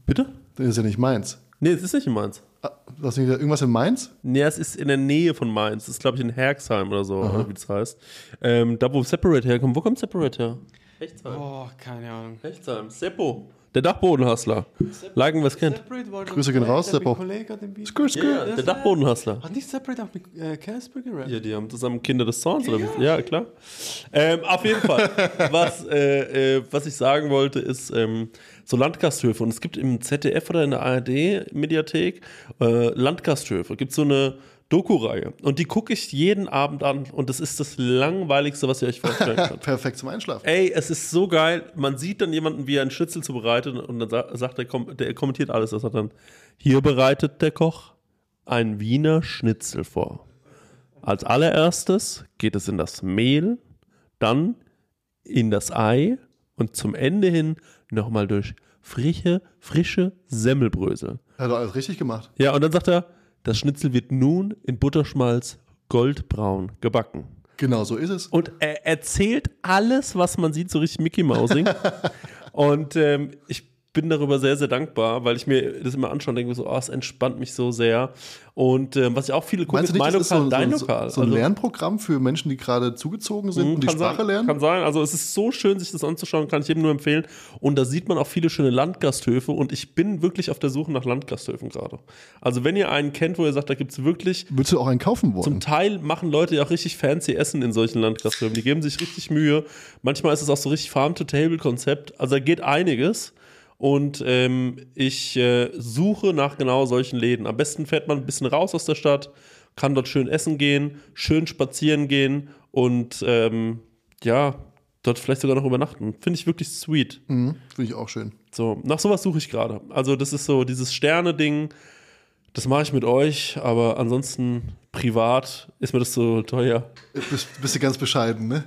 bitte? Dann ist ja nicht meins. Nee, es ist nicht in Mainz. Ah, Du hast nicht irgendwas in Mainz? Nee, es ist in der Nähe von Mainz. Das ist, glaube ich, in Herxheim oder so, oder wie das heißt. Ähm, da, wo Separate herkommt. Wo kommt Separate her? Rechtsheim. Oh, keine Ahnung. Rechtsheim. Seppo. Der Dachbodenhustler. Liken, wer es kennt. Grüße gehen raus, Seppo. Skür, skür. Ja, der Dachbodenhustler. Hat nicht Separate auch mit äh, Casper gerappt? Ja, die haben zusammen Kinder des Zorns, oder wie? Ja, klar. Ähm, auf jeden Fall. was, äh, äh, was ich sagen wollte, ist ähm, so Landgasthöfe. Und es gibt im ZDF oder in der ARD-Mediathek äh, Landgasthöfe. Gibt so eine Doku-Reihe. Und die gucke ich jeden Abend an. Und das ist das langweiligste, was ihr euch vorstellen könnt. Perfekt zum Einschlafen. Ey, es ist so geil. Man sieht dann jemanden, wie er einen Schnitzel zubereitet und dann sa- sagt er, der kommentiert alles. Das hat dann, hier bereitet der Koch ein Wiener Schnitzel vor. Als allererstes geht es in das Mehl, dann in das Ei und zum Ende hin nochmal durch frische, frische Semmelbrösel. Hat doch alles richtig gemacht. Ja, und dann sagt er, das Schnitzel wird nun in Butterschmalz goldbraun gebacken. Genau so ist es. Und er erzählt alles, was man sieht, so richtig Mickey Mousing. und ähm, ich bin darüber sehr, sehr dankbar, weil ich mir das immer anschaue und denke so, oh, es entspannt mich so sehr. Und ähm, was ich auch viele gucke, Meinst ist mein das ist Lokal, so, dein so, Lokal. so ein Also- Lernprogramm für Menschen, die gerade zugezogen sind und die Sprache sein, lernen? Kann sein. Also es ist so schön, sich das anzuschauen, kann ich jedem nur empfehlen. Und da sieht man auch viele schöne Landgasthöfe und ich bin wirklich auf der Suche nach Landgasthöfen gerade. Also wenn ihr einen kennt, wo ihr sagt, da gibt es wirklich Würdest du auch einen kaufen zum wollen? Teil machen Leute ja auch richtig fancy Essen in solchen Landgasthöfen. Die geben sich richtig Mühe. Manchmal ist es auch so richtig Farm-to-Table-Konzept. Also da geht einiges. Und ähm, ich äh, suche nach genau solchen Läden. Am besten fährt man ein bisschen raus aus der Stadt, kann dort schön essen gehen, schön spazieren gehen und ähm, ja, dort vielleicht sogar noch übernachten. Finde ich wirklich sweet. Mhm, Finde ich auch schön. So, nach sowas suche ich gerade. Also, das ist so dieses Sterne-Ding, das mache ich mit euch, aber ansonsten privat ist mir das so teuer. Bist, bist du ganz bescheiden, ne?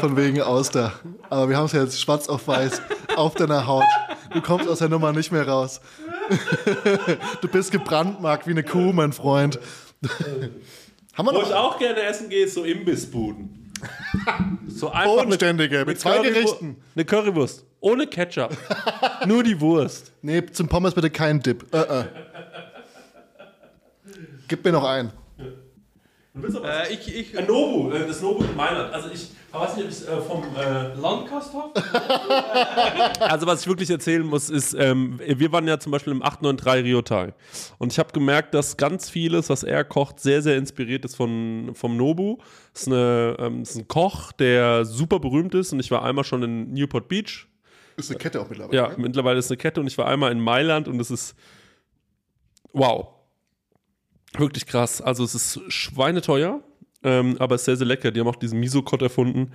Von wegen Auster. Aber wir haben es ja jetzt schwarz auf weiß auf deiner Haut. Du kommst aus der Nummer nicht mehr raus. Du bist gebrandmarkt wie eine Kuh, mein Freund. Haben wir Wo ich noch auch gerne essen gehe, ist so Imbissbuden. so einfach Bodenständige mit zwei Currywu- Gerichten? Eine Currywurst. Ohne Ketchup. Nur die Wurst. Nee, zum Pommes bitte keinen Dip. Äh, äh. Gib mir noch einen. Äh, ich, ich, Ein Nobu, äh, das Nobu in Mailand. Also ich weiß nicht, ob ich äh, vom äh, Landgasthof? Also was ich wirklich erzählen muss, ist, ähm, wir waren ja zum Beispiel im 893 Ryotai und ich habe gemerkt, dass ganz vieles, was er kocht, sehr, sehr inspiriert ist von, vom Nobu. Das ist, eine, ähm, das ist ein Koch, der super berühmt ist und ich war einmal schon in Newport Beach. Ist eine Kette auch mittlerweile. Ja, ne? mittlerweile ist es eine Kette und ich war einmal in Mailand und es ist wow. Wirklich krass. Also es ist schweineteuer, ähm, aber es ist sehr, sehr lecker. Die haben auch diesen Miso-Kott erfunden,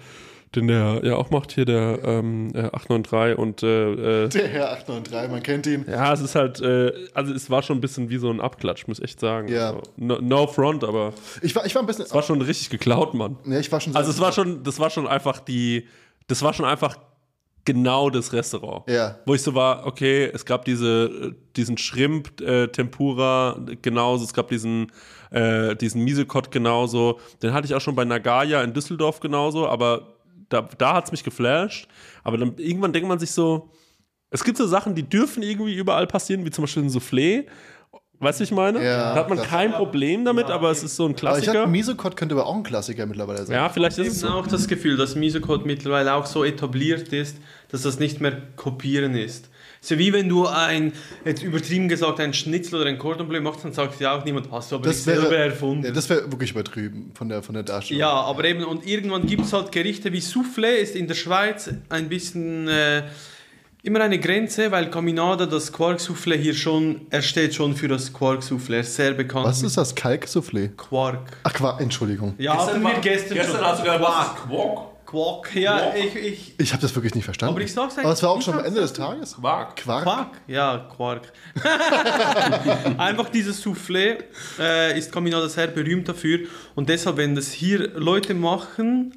den der ja auch macht hier, der ähm, äh, 893 und äh, äh, Der Herr 893, man kennt ihn. ja, es ist halt, äh, also es war schon ein bisschen wie so ein Abklatsch, muss ich echt sagen. Ja. Also, no, no front, aber Ich war, ich war ein bisschen. es war schon richtig geklaut, Mann. ja, ich war schon. Also es war schon, das war schon einfach die, das war schon einfach genau das Restaurant. Ja. Wo ich so war, okay, es gab diese, diesen Shrimp äh, Tempura genauso, es gab diesen, äh, diesen Misekot genauso. Den hatte ich auch schon bei Nagaya in Düsseldorf genauso, aber da, da hat es mich geflasht. Aber dann irgendwann denkt man sich so, es gibt so Sachen, die dürfen irgendwie überall passieren, wie zum Beispiel ein Soufflé. Weißt du, ich meine? Ja, da hat man das- kein Problem damit, aber es ist so ein aber ich Klassiker. hatte Misokot könnte aber auch ein Klassiker mittlerweile sein. ja, vielleicht ist es Ich so. habe auch das Gefühl, dass Misocode mittlerweile auch so etabliert ist, dass das nicht mehr kopieren ist. So wie wenn du ein, jetzt übertrieben gesagt, ein Schnitzel oder ein Cordon Bleu machst, dann sagt ja auch niemand, hast du aber Das nicht selber wäre, erfunden. ja, das wäre wirklich übertrieben von der, von der Darstellung. Ja, aber eben, und irgendwann gibt es halt Gerichte wie Soufflé, ist in der Schweiz ein bisschen äh, immer eine Grenze, weil Caminada, das Quark-Soufflé hier schon, er steht schon für das Quark-Soufflé, er ist sehr bekannt. Was ist das? Kalksoufflé? Quark? Ach, Qua Entschuldigung. Ja, hatten wir gestern, gestern schon. hast du gerade Quark. was? Quark? Quark, ja, Quark. ich, ich, Ich habe das wirklich nicht verstanden. Aber ich sag's Aber es war auch eigentlich- schon am Ende des Tages. Quark. Quark. Quark? Ja, Quark. Einfach dieses Soufflé äh, ist Caminada sehr berühmt dafür und deshalb, wenn das hier Leute machen,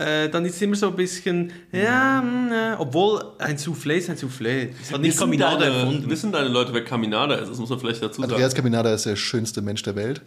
äh, dann ist es immer so ein bisschen, ja, mm, äh, obwohl ein Soufflé ist ein Soufflé. Es hat nicht Wissen Caminada deine, erfunden. wissen deine Leute, wer Caminada ist? Das muss man vielleicht dazu sagen. Andreas Caminada ist der schönste Mensch der Welt.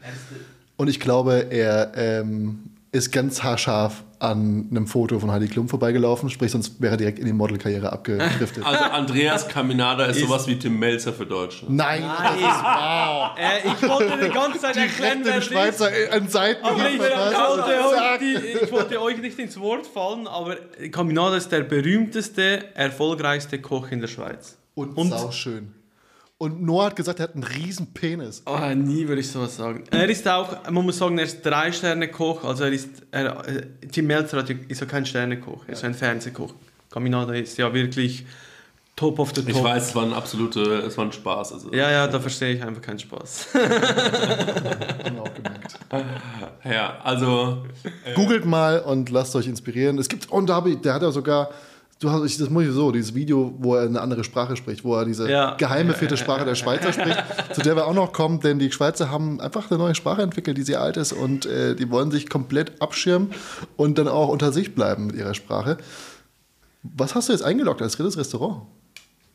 Und ich glaube, er ähm, ist ganz haarscharf an einem Foto von Heidi Klum vorbeigelaufen, sprich, sonst wäre er direkt in die Modelkarriere abgedriftet. Also Andreas Caminada ist sowas wie Tim Melzer für Deutschland. Nein, das ist wow. Äh, ich wollte die ganze Zeit erklären, wer Schweizer an Seiten Aber ich, wollte euch ich wollte euch nicht ins Wort fallen, aber Caminada ist der berühmteste, erfolgreichste Koch in der Schweiz. Und, Und- sauschön. Und Noah hat gesagt, er hat einen riesen Penis. Oh, nie würde ich sowas sagen. Er ist auch, man muss sagen, er ist Drei-Sterne-Koch. Also er ist, er, äh, Tim Melzer hat ja- ist ja kein Sternekoch, er ist ein Fernsehkoch. Caminada ist ja wirklich top of the top. Ich weiß, es war ein absolute, es war ein Spaß. Also, Ja, ja, da verstehe ich einfach keinen Spaß. Haben wir auch gemerkt. ja, also Googelt mal und lasst euch inspirieren. Es gibt, und da der hat ja sogar, du hast, ich- das muss ich so, dieses Video, wo er eine andere Sprache spricht, wo er diese Ja. geheime vierte Sprache der Schweizer spricht, zu der wir auch noch kommen, denn die Schweizer haben einfach eine neue Sprache entwickelt, die sehr alt ist und äh, die wollen sich komplett abschirmen und dann auch unter sich bleiben mit ihrer Sprache. Was hast du jetzt eingeloggt als drittes Restaurant?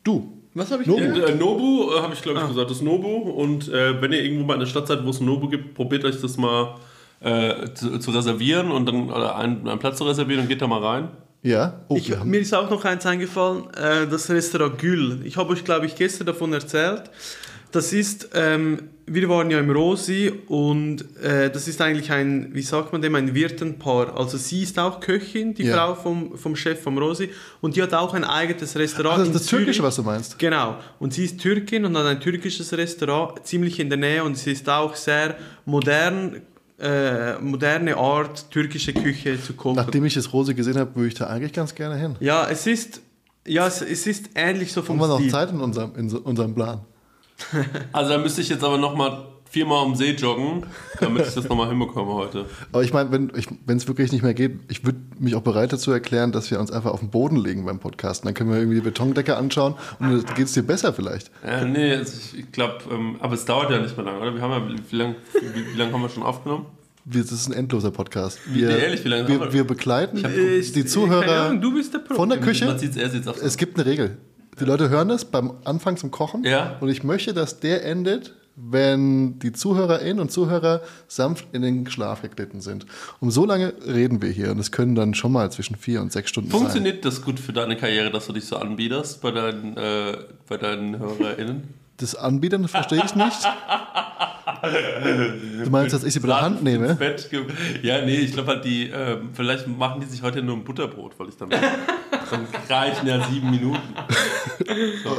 Du. Was habe ich Nobu. äh, Nobu, äh, habe ich glaube ich gesagt, das ist Nobu. Und äh, wenn ihr irgendwo mal in der Stadt seid, wo es ein Nobu gibt, probiert euch das mal äh, zu, zu reservieren und dann oder einen, einen Platz zu reservieren und geht da mal rein. Ja? Oh, Ich, mir ist auch noch eins eingefallen, äh, das Restaurant Gül. Ich habe euch, glaube ich, gestern davon erzählt. Das ist, ähm, wir waren ja im Rosi und äh, das ist eigentlich ein, wie sagt man dem, ein Wirtenpaar. Also sie ist auch Köchin, die Ja. Frau vom, vom Chef vom Rosi und die hat auch ein eigenes Restaurant Ach, das das Türkische, was du meinst. Genau. Und sie ist Türkin und hat ein türkisches Restaurant ziemlich in der Nähe und sie ist auch sehr modern, äh, moderne Art, türkische Küche zu kochen. Nachdem ich das Rose gesehen habe, würde ich da eigentlich ganz gerne hin. Ja, es ist, ja, es, es ist ähnlich so vom Haben wir noch Stil. Zeit in unserem, in so- unserem Plan? Also da müsste ich jetzt aber nochmal viermal um See joggen, damit ich das nochmal hinbekomme heute. Aber ich meine, wenn es wirklich nicht mehr geht, ich würde mich auch bereit dazu erklären, dass wir uns einfach auf den Boden legen beim Podcasten. Dann können wir irgendwie die Betondecke anschauen und dann geht es dir besser vielleicht. Äh, nee, also ich, ich glaube, ähm, aber es dauert ja nicht mehr lange, oder? Wir haben ja, wie lange wie, wie lang haben wir schon aufgenommen? Wir, das ist ein endloser Podcast. Wir, Nee, ehrlich, wie lange haben wir- wir, begleiten Äh, die Zuhörer Ahnung, du bist der Pro. von der Man Küche. sieht es erst jetzt auf Es gibt eine Regel. Die Leute hören das beim Anfang zum Kochen. Ja. Und ich möchte, dass der endet, wenn die ZuhörerInnen und Zuhörer sanft in den Schlaf geglitten sind. Um so lange reden wir hier und es können dann schon mal zwischen vier und sechs Stunden sein. Funktioniert das gut für deine Karriere, dass du dich so anbiederst bei deinen, äh, bei deinen HörerInnen? Das Anbietern verstehe ich nicht. Du meinst, dass ich sie bei der Hand nehme? Ja, nee, ich glaube halt, die, ähm, vielleicht machen die sich heute nur ein Butterbrot, weil ich dann. dann reichen ja sieben Minuten.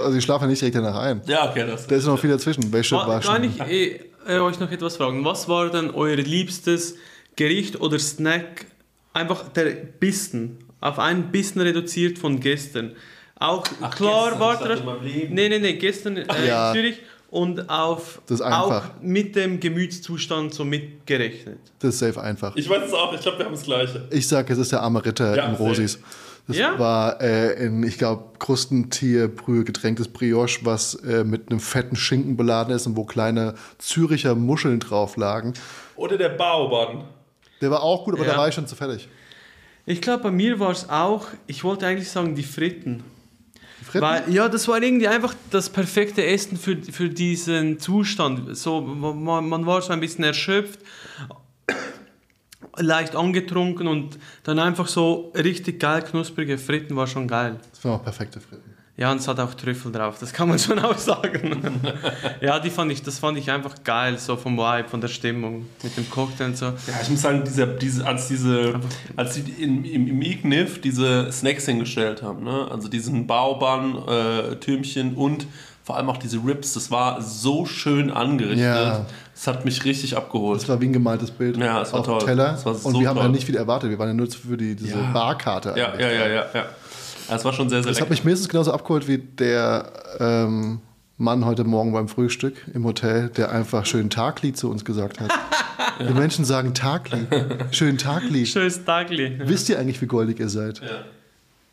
Also ich schlafe nicht direkt danach ein. Ja, okay, das. Da ist noch viel dazwischen. Wäsche Wa- waschen. Kann ich äh, äh, euch noch etwas fragen? Was war denn euer liebstes Gericht oder Snack? Einfach der Bissen. Auf einen Bissen reduziert von gestern. Auch klar gestern, war ich dachte mal Leben. Nee, nee, nee, gestern äh, Ja. in Zürich. Und auf, Das ist auch mit dem Gemütszustand so mitgerechnet. Das ist safe einfach. Ich weiß es auch, ich glaube, wir haben das Gleiche. Ich sage, es ist der arme Ritter Ja, im safe. Rosis. Das Ja? war äh, in, ich glaube, Krustentierbrühe getränktes Brioche, was äh, mit einem fetten Schinken beladen ist und wo kleine Züricher Muscheln drauf lagen. Oder der Bauban. Der war auch gut, aber Ja. da war ich schon zu fertig. Ich glaube, bei mir war es auch, ich wollte eigentlich sagen, die Fritten. Fritten? Weil, ja, das war irgendwie einfach das perfekte Essen für, für diesen Zustand. So, man, man war so ein bisschen erschöpft, leicht angetrunken und dann einfach so richtig geil knusprige Fritten war schon geil. das waren auch perfekte Fritten. Ja, und es hat auch Trüffel drauf, das kann man schon auch sagen. ja, die fand ich, das fand ich einfach geil, so vom Vibe, von der Stimmung, mit dem Cocktail und so. Ja, ich muss sagen, diese, diese, als diese, als sie in, im, im Ignif diese Snacks hingestellt haben, ne? also diesen Baubahn, äh, Türmchen und vor allem auch diese Rips, das war so schön angerichtet. Ja. Das hat mich richtig abgeholt. Das war wie ein gemaltes Bild Ja, es war auf toll. Teller. Und so wir haben ja toll. nicht viel erwartet. Wir waren ja nur für die, diese Ja. Barkarte. ja, eigentlich. ja, ja, ja, ja. Das war schon sehr, sehr Das hat mich mindestens genauso abgeholt wie der ähm, Mann heute Morgen beim Frühstück im Hotel, der einfach schönen Taglied zu uns gesagt hat. Die Menschen sagen Taglied. Schönen Taglied. Schönes Tagli. Wisst ihr eigentlich, wie goldig ihr seid?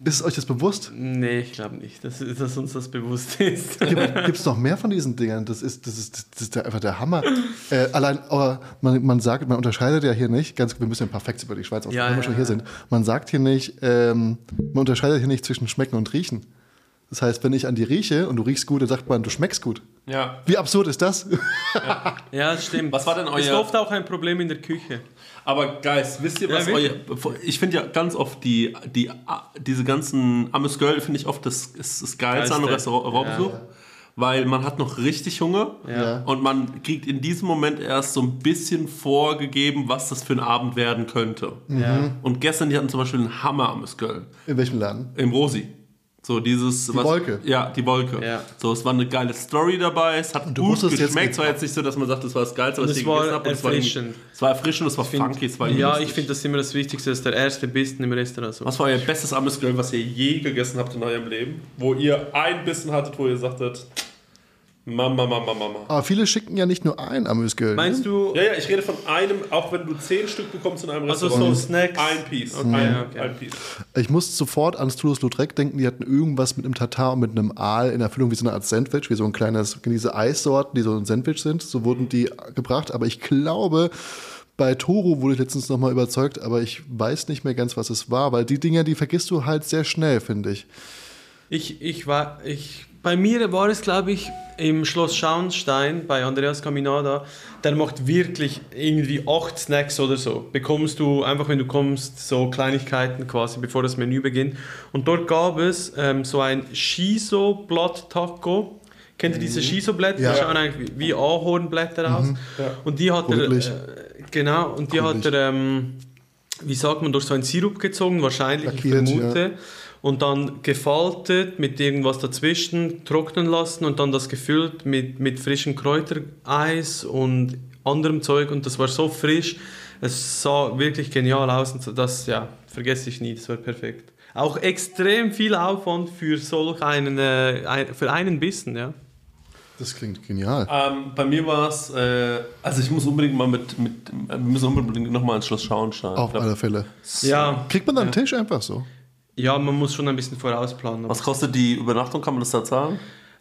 Ist euch das bewusst? Nee, ich glaube nicht, dass, dass uns das bewusst ist. Gibt es noch mehr von diesen Dingern? Das ist, das ist, das ist der, einfach der Hammer. Äh, allein, aber man, man sagt, man unterscheidet ja hier nicht, ganz, wir müssen ja ein paar Facts über die Schweiz ausmachen, Ja, wenn wir ja, schon ja. hier sind. Man sagt hier nicht, ähm, man unterscheidet hier nicht zwischen schmecken und riechen. Das heißt, wenn ich an die rieche und du riechst gut, dann sagt man, du schmeckst gut. Ja. Wie absurd ist das? Ja, das stimmt. Was war denn Ist euer- oft auch ein Problem in der Küche. Aber Guys, wisst ihr, Ja, was euer. wirklich? Ich finde ja ganz oft die, die, diese ganzen Amüs Girl finde ich oft das, ist das Geilste an einem. Restaurantbesuch. Weil man hat noch richtig Hunger Ja. und man kriegt in diesem Moment erst so ein bisschen vorgegeben, was das für ein Abend werden könnte. Ja. Und gestern, die hatten zum Beispiel einen Hammer Amüs Girl In welchem Laden? im Rosi. So dieses. Die Wolke. Ja, die Wolke. Ja. So, es war eine geile Story dabei. Es hat du gut geschmeckt. Es war jetzt nicht so, dass man sagt, das war das Geilste, was Und ich gegessen war habe. Und es war erfrischend. Es war erfrischend, es war funky, es war Ja, lustig. ich finde das immer das Wichtigste, dass der erste Bissen im Restaurant so. Was war euer bestes Amüsgrill, was ihr je gegessen habt in eurem Leben? Wo ihr ein Bissen hattet, wo ihr sagtet, Mama, Mama, Mama. Aber viele schicken ja nicht nur ein Amüsgöl. Meinst du, Ja, ja, ich rede von einem, auch wenn du zehn Stück bekommst in einem Also Restaurant. so Snacks? Ein Piece. Okay, ein, okay. ein Piece. Ich muss sofort ans Toulouse-Lautrec denken, die hatten irgendwas mit einem Tatar und mit einem Aal in Erfüllung wie so eine Art Sandwich, wie so ein kleines, diese Eissorten, die so ein Sandwich sind, so wurden die gebracht. Aber ich glaube, bei Toro wurde ich letztens nochmal überzeugt, aber ich weiß nicht mehr ganz, was es war, weil die Dinger, die vergisst du halt sehr schnell, finde ich. ich, ich war, ich, bei mir war es, glaube ich, im Schloss Schauenstein bei Andreas Caminada. Der macht wirklich irgendwie acht Snacks oder so. Bekommst du einfach, wenn du kommst, so Kleinigkeiten quasi, bevor das Menü beginnt. Und dort gab es ähm, so ein Shiso-Blatt-Taco. Kennt ihr diese Shiso-Blätter? Ja. Die schauen eigentlich wie Ahornblätter aus. Und die hat er, äh, genau, und die hat Grünlich. er, ähm, wie sagt man, durch so einen Sirup gezogen, wahrscheinlich, Lackiert, ich vermute. Und dann gefaltet mit irgendwas dazwischen, trocknen lassen und dann das gefüllt mit, mit frischem Kräutereis und anderem Zeug. Und das war so frisch. Es sah wirklich genial aus und das, ja, vergesse ich nie, das war perfekt. Auch extrem viel Aufwand für solch einen, äh, für einen Bissen, ja. Das klingt genial. Ähm, bei mir war es, äh, also ich muss unbedingt mal mit, mit wir müssen unbedingt nochmal ins Schloss Schauenstein. Auf alle Fälle. Ja, Kriegt man da einen Tisch einfach so? Ja, man muss schon ein bisschen vorausplanen. Was kostet die Übernachtung, kann man das da zahlen?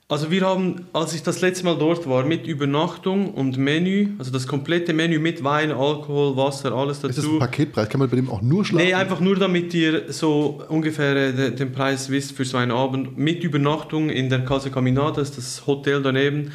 Also wir haben, als ich das letzte Mal dort war, mit Übernachtung und Menü, also das komplette Menü mit Wein, Alkohol, Wasser, alles Ist das dazu. ein Paketpreis? Kann man bei dem auch nur schlafen? Nee, einfach nur damit ihr so ungefähr äh, de- den Preis wisst für so einen Abend. Mit Übernachtung in der Casa Caminada, das ist das Hotel daneben,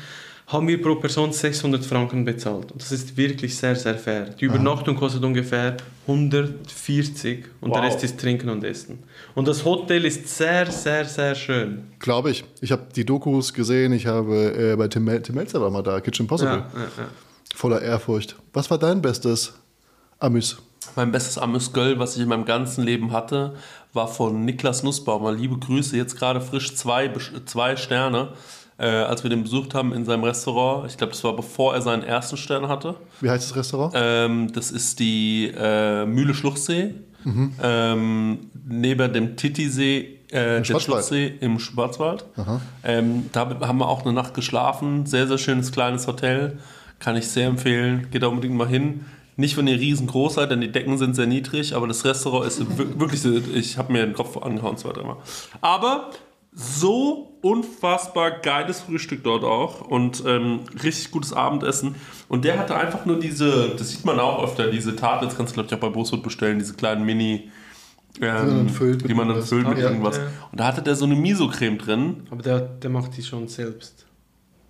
haben wir pro Person 600 Franken bezahlt. Und das ist wirklich sehr, sehr fair. Die Übernachtung kostet ungefähr 140 und der Wow. Rest ist Trinken und Essen. Und das Hotel ist sehr, sehr, sehr schön. Glaube ich. Ich habe die Dokus gesehen. Ich habe äh, bei Tim, Mel Tim Melzer war mal da, Kitchen Possible. Ja, ja, ja. Voller Ehrfurcht. Was war dein bestes Amüs? Mein bestes Amüsgöl, was ich in meinem ganzen Leben hatte, war von Niklas Nussbaumer. Liebe Grüße, jetzt gerade frisch zwei, zwei Sterne. Äh, als wir den besucht haben in seinem Restaurant. Ich glaube, das war bevor er seinen ersten Stern hatte. Wie heißt das Restaurant? Ähm, das ist die äh, Mühle Schluchsee. Ähm, neben dem Titisee, äh, den Schwarzwald. Schluchsee im Schwarzwald. Ähm, da haben wir auch eine Nacht geschlafen. Sehr, sehr schönes kleines Hotel. Kann ich sehr empfehlen. Geht da unbedingt mal hin. Nicht, wenn ihr riesengroß seid, denn die Decken sind sehr niedrig, aber das Restaurant ist wir- wirklich, so- ich habe mir den Kopf angehauen, zwei, dreimal. Aber so unfassbar geiles Frühstück dort auch und ähm, richtig gutes Abendessen. Und der hatte einfach nur diese, das sieht man auch öfter, diese Tablets kannst du glaube ich auch bei Brustwood bestellen, diese kleinen Mini, ähm, die man dann füllt mit Ja, irgendwas. ja. Und da hatte der so eine Miso-Creme drin. Aber der, der macht die schon selbst.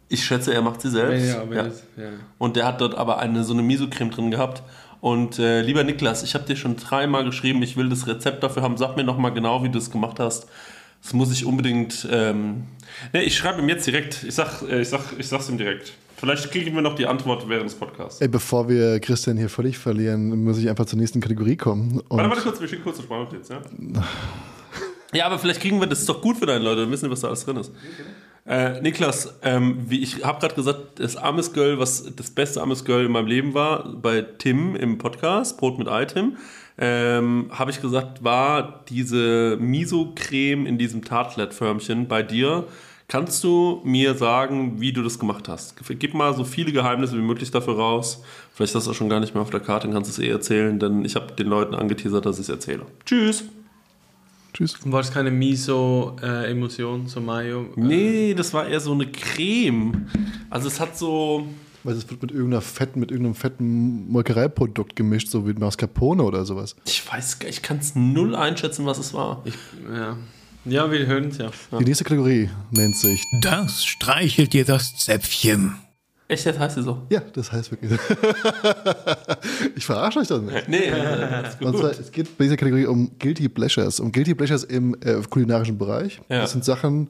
Ich schätze, er macht sie selbst. Ja, Ja. Das, ja. Und der hat dort aber eine so eine Miso-Creme drin gehabt. Und äh, lieber Niklas, ich habe dir schon dreimal geschrieben, ich will das Rezept dafür haben. Sag mir nochmal genau, wie du es gemacht hast. Das muss ich unbedingt. Ähm, ne, ich schreibe ihm jetzt direkt. Ich, sag, äh, ich, sag, ich sag's ihm direkt. Vielleicht kriegen wir noch die Antwort während des Podcasts. Ey, bevor wir Christian hier völlig verlieren, muss ich einfach zur nächsten Kategorie kommen. Warte, warte kurz, wir schicken kurz eine Sprachnotiz, ja? Ja, aber vielleicht kriegen wir das ist doch gut für deine Leute, dann wissen wir, was da alles drin ist. Äh, Niklas, ähm, wie ich habe gerade gesagt, das Ames Girl, was das beste Ames Girl in meinem Leben war, bei Tim im Podcast, Brot mit Ei Tim, ähm, habe ich gesagt, war diese Miso-Creme in diesem Tartlet-Förmchen bei dir. Kannst du mir sagen, wie du das gemacht hast? Gib mal so viele Geheimnisse wie möglich dafür raus. Vielleicht ist das auch schon gar nicht mehr auf der Karte und kannst es eh erzählen, denn ich habe den Leuten angeteasert, dass ich es erzähle. Tschüss! tschüss. War es keine Miso-Emulsion, so Mayo? Nee, das war eher so eine Creme. Also es hat so. Weil es wird mit irgendeiner fetten, mit irgendeinem fetten Molkereiprodukt gemischt, so wie Mascarpone oder sowas. Ich weiß gar ich kann es null einschätzen, was es war. Ich, ja. ja, wir hören es ja. Die nächste Kategorie nennt sich. Das streichelt dir das Zäpfchen. Echt, das heißt sie so? Ja, das heißt wirklich. ich verarsche euch doch nicht. Nee, das ist Und zwar, gut. es geht bei dieser Kategorie um Guilty Pleasures. Um Guilty Pleasures im äh, kulinarischen Bereich. Ja. Das sind Sachen,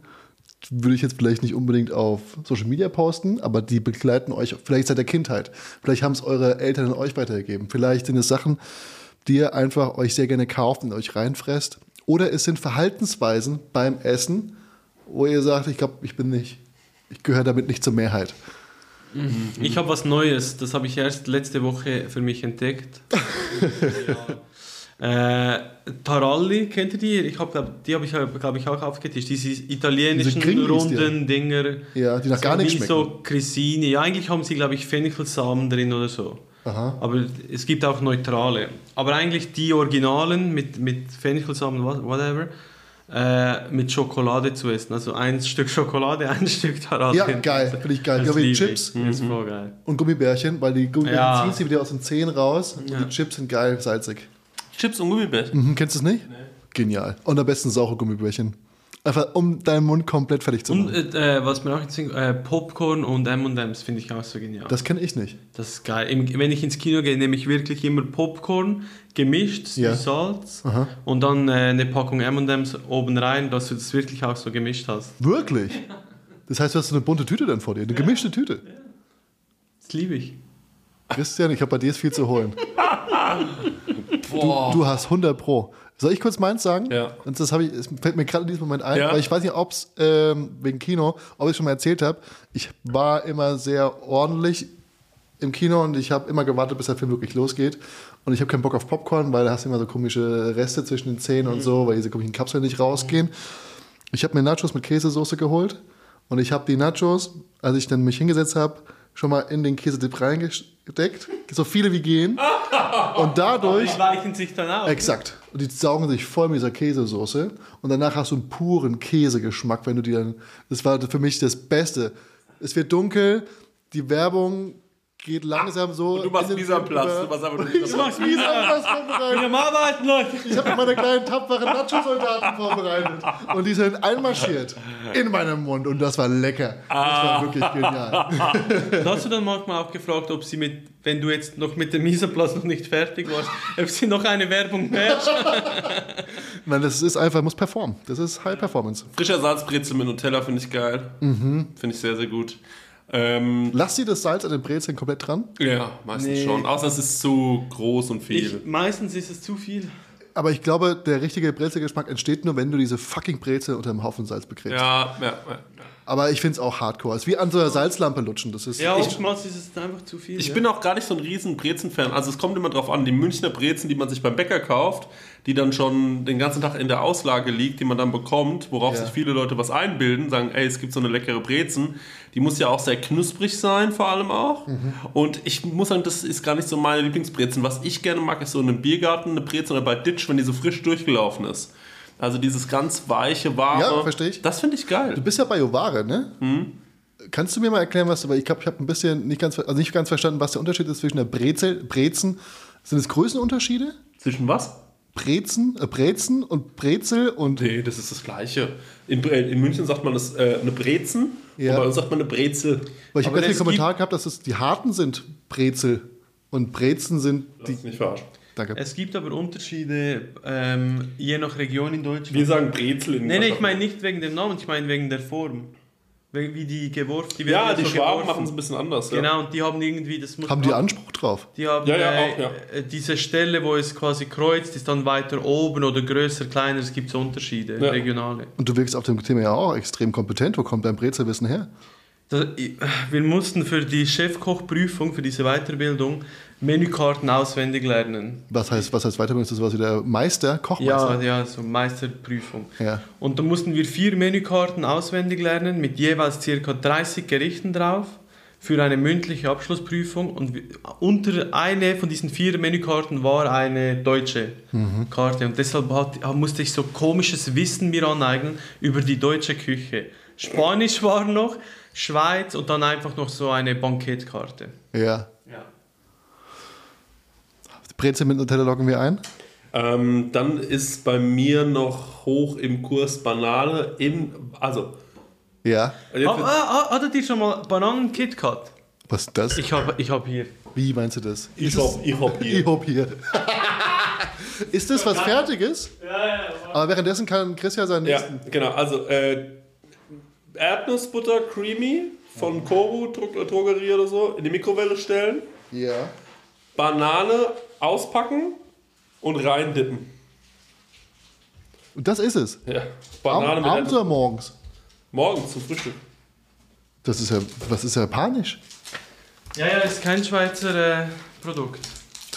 würde ich jetzt vielleicht nicht unbedingt auf Social Media posten, aber die begleiten euch vielleicht seit der Kindheit. Vielleicht haben es eure Eltern an euch weitergegeben. Vielleicht sind es Sachen, die ihr einfach euch sehr gerne kauft und euch reinfresst. Oder es sind Verhaltensweisen beim Essen, wo ihr sagt, ich glaube, ich bin nicht, ich gehöre damit nicht zur Mehrheit. Ich habe was Neues, das habe ich erst letzte Woche für mich entdeckt. ja. Äh, Taralli, kennt ihr die? Ich hab, glaub, die habe ich, glaube ich, auch aufgetischt. Diese italienischen Diese runden Dinger. Ja, die nach gar so nichts wie schmecken. so Cressini. Ja, eigentlich haben sie, glaube ich, Fenchelsamen drin oder so. Aha. Aber es gibt auch neutrale. Aber eigentlich die Originalen mit, mit Fenchelsamen, what- whatever, äh, mit Schokolade zu essen. Also ein Stück Schokolade, ein Stück Taralli. Ja, geil, finde ich geil. Das liebe Chips. Ist voll geil. Und Gummibärchen, weil die Gummibärchen Ja. ziehen sie wieder aus den Zähnen raus und Ja. die Chips sind geil, salzig. Chips und Gummibärchen. Mhm, kennst du es nicht? Genial. Und am besten saure Gummibärchen. Einfach um deinen Mund komplett fertig zu Und machen. äh, äh, was mir auch jetzt äh, Popcorn und M&M's finde ich auch so genial. Das kenne ich nicht. Das ist geil. Im, wenn ich ins Kino gehe, nehme ich wirklich immer Popcorn, gemischt, Ja. Salz Aha. und dann äh, eine Packung M&M's oben rein, dass du das wirklich auch so gemischt hast. Wirklich? Das heißt, du hast so eine bunte Tüte dann vor dir, eine gemischte Tüte. Das liebe ich. Christian, ich habe bei dir viel zu holen. Du, du hast 100 Pro. Soll ich kurz meins sagen? Ja. Und das habe ich, es fällt mir gerade in diesem Moment ein, Ja. weil ich weiß nicht, ob es ähm, wegen Kino, ob ich schon mal erzählt habe. Ich war immer sehr ordentlich im Kino und ich habe immer gewartet, bis der Film wirklich losgeht. Und ich habe keinen Bock auf Popcorn, weil da hast du immer so komische Reste zwischen den Zähnen und so, weil diese komischen Kapseln nicht rausgehen. Ich habe mir Nachos mit Käsesoße geholt und ich habe die Nachos, als ich dann mich hingesetzt habe, schon mal in den Käsedip reingesteckt, so viele wie gehen. Und dadurch Die weichen sich dann auf. Exakt. Und die saugen sich voll mit dieser Käsesoße. Und danach hast du einen puren Käsegeschmack, wenn du die dann. Das war für mich das Beste. Es wird dunkel, die Werbung geht langsam so. Und du machst über. du machst einfach nur Und Mise en Ich place. mach's Mise en place Bin vorbereitet. am Arbeiten, Leute. Ich habe meine kleinen tapferen Nacho-Soldaten vorbereitet. Und die sind einmarschiert in meinem Mund. Und das war lecker. Das war wirklich genial. Hast du dann manchmal auch gefragt, ob sie mit, wenn du jetzt noch mit dem Misaplatz noch nicht fertig warst, ob sie noch eine Werbung mehr Nein, das ist einfach, muss performen. Das ist High Performance. Frischer Salzbrezel mit Nutella finde ich geil. Mhm. Finde ich sehr, sehr gut. Ähm, Lass sie das Salz an den Brezeln komplett dran. ja, meistens Nee. schon. Außer es ist zu groß und viel. Ich, meistens ist es zu viel. Aber ich glaube, der richtige Brezelgeschmack entsteht nur, wenn du diese fucking Brezel unter einem Haufen Salz begräbst. ja, ja, ja. Aber ich finde es auch hardcore. Es ist wie an so einer Salzlampe lutschen. Das ist Ja, oftmals ist es einfach zu viel. Ich ja. bin auch gar nicht so ein riesen Brezen-Fan. Also es kommt immer drauf an, die Münchner Brezen, die man sich beim Bäcker kauft, die dann schon den ganzen Tag in der Auslage liegt, die man dann bekommt, worauf Ja. sich viele Leute was einbilden, sagen, ey, es gibt so eine leckere Brezen. Die muss ja auch sehr knusprig sein, vor allem auch. Mhm. Und ich muss sagen, das ist gar nicht so meine Lieblingsbrezen. Was ich gerne mag, ist so in einem Biergarten eine Brezen oder bei Ditch, wenn die so frisch durchgelaufen ist. Also dieses ganz weiche, warme. Ja, verstehe ich. Das finde ich geil. du bist ja bei Jovare, ne? Mhm. Kannst du mir mal erklären, was du, weil ich glaube, ich habe ein bisschen nicht ganz, also nicht ganz verstanden, was der Unterschied ist zwischen der Brezel, Brezen. Sind es Größenunterschiede? Zwischen was? Brezen, äh, Brezen und Brezel und Nee, das ist das Gleiche. In, in München sagt man das äh, eine Brezen Ja. und bei uns sagt man eine Brezel. weil ich habe ganz viele es Kommentare gehabt, dass es die harten sind Brezel und Brezen sind Lass die. nicht verarschen. Danke. Es gibt aber Unterschiede, ähm, je nach Region in Deutschland. Wir sagen Brezel in Nee, nee, ich meine nicht wegen dem Namen, ich meine wegen der Form. Wie die geworfen die werden Ja, die so Schwaben machen es ein bisschen anders. Genau, und die haben irgendwie, das muss Haben die Anspruch drauf? Die haben Ja, ja, äh, auch, ja. äh, diese Stelle, wo es quasi kreuzt, ist dann weiter oben oder größer, kleiner. Es gibt so Unterschiede, Ja. regionale. Und du wirkst auf dem Thema ja auch extrem kompetent. Wo kommt dein Brezelwissen her? Das, ich- wir mussten für die Chefkochprüfung, für diese Weiterbildung, Menükarten auswendig lernen. Was heißt, was heißt Weiterbildung? Ist das was wie der Meister, Kochmeister? Ja, ja, so Meisterprüfung. Ja. Und da mussten wir vier Menükarten auswendig lernen mit jeweils ca. 30 Gerichten drauf für eine mündliche Abschlussprüfung. Und unter eine von diesen vier Menükarten war eine deutsche Karte. Und deshalb hat, musste ich so komisches Wissen mir aneignen über die deutsche Küche. Spanisch war noch, Schweiz und dann einfach noch so eine Bankettkarte. ja. Ja. Brezel mit Nutella locken wir ein. Ähm, dann ist bei mir noch hoch im Kurs Banane in, also, Ja. jetzt Ha, wird- ha, hattet ihr schon mal Bananen-KitKat? Was ist das? Ich habe ich hab hier. Wie meinst du das? ich Ist hab, ich hab hier. Ich hab hier. ist das was Fertiges? Ja, ja. Aber währenddessen kann Christian seinen Ja, nächsten. genau. Also äh, Erdnussbutter Creamy von Koru Dro- Drogerie oder so in die Mikrowelle stellen, Ja. Banane auspacken und reindippen. Und das ist es. Ja. Ab, Banane mit abends oder morgens? Morgens zum Frühstück. Das ist ja, was ist japanisch? Ja, ja, ist kein Schweizer äh, Produkt.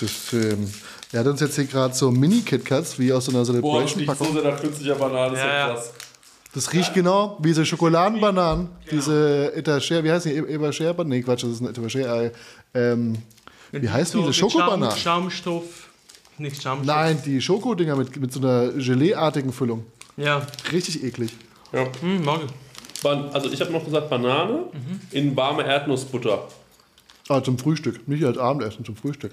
Das, ähm, er hat uns jetzt hier gerade so Mini-KitKats wie aus so einer Boah, das riecht so Celebration-Packung. sehr nach künstlicher Banane, Ja, ja, ja. krass. Das riecht genau wie diese Schokoladenbananen. Diese Etagere, wie heißt die? Etagere? Nee, Quatsch, das ist ein Etagere. Ähm, wie heißen diese mit Schokobananen? Schaum, Schaumstoff. Nicht Schaumstoff. Nein, die Schokodinger mit, mit so einer Gelee-artigen Füllung. Ja, Richtig eklig. Ja. hm, mag ich. Also ich habe noch gesagt Banane in warme Erdnussbutter. Ah, zum Frühstück. Nicht als Abendessen, zum Frühstück.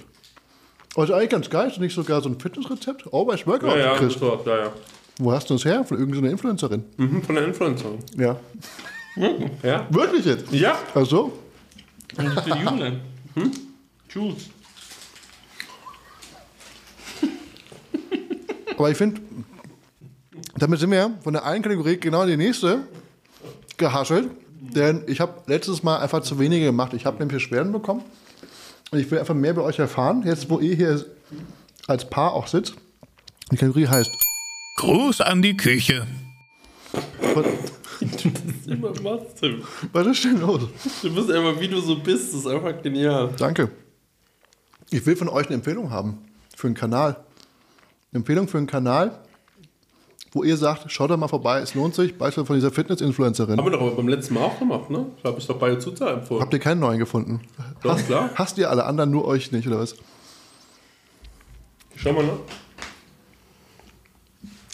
Aber ist eigentlich ganz geil. Ist nicht sogar so ein Fitnessrezept? Oh, bei Workout, Ja, ja, Chris. war, ja, ja. Wo hast du das her? Von irgendeiner Influencerin? Mhm, von der Influencerin. Ja. Ja? Wirklich jetzt? Ja. Ach so? Und für Jule. Hm? Jules. Aber ich finde, damit sind wir ja von der einen Kategorie genau in die nächste gehaschelt. Denn ich habe letztes Mal einfach zu wenige gemacht. Ich habe nämlich Beschwerden bekommen. Und ich will einfach mehr bei euch erfahren. Jetzt, wo ihr hier als Paar auch sitzt. Die Kategorie heißt. Gruß an die Küche. Was, Immer was, Tim. was ist denn los? Du bist einfach, wie du so bist, das ist einfach genial. Danke. Ich will von euch eine Empfehlung haben. Für einen Kanal. Eine Empfehlung für einen Kanal, wo ihr sagt, schaut da mal vorbei, es lohnt sich. Beispiel von dieser Fitness-Influencerin. Haben wir doch aber beim letzten Mal auch gemacht, ne? Da habe ich doch bei Zuza empfohlen. Habt ihr keinen neuen gefunden? Doch, Hasst, klar. hasst ihr alle anderen, nur euch nicht, oder was? Schau mal, ne?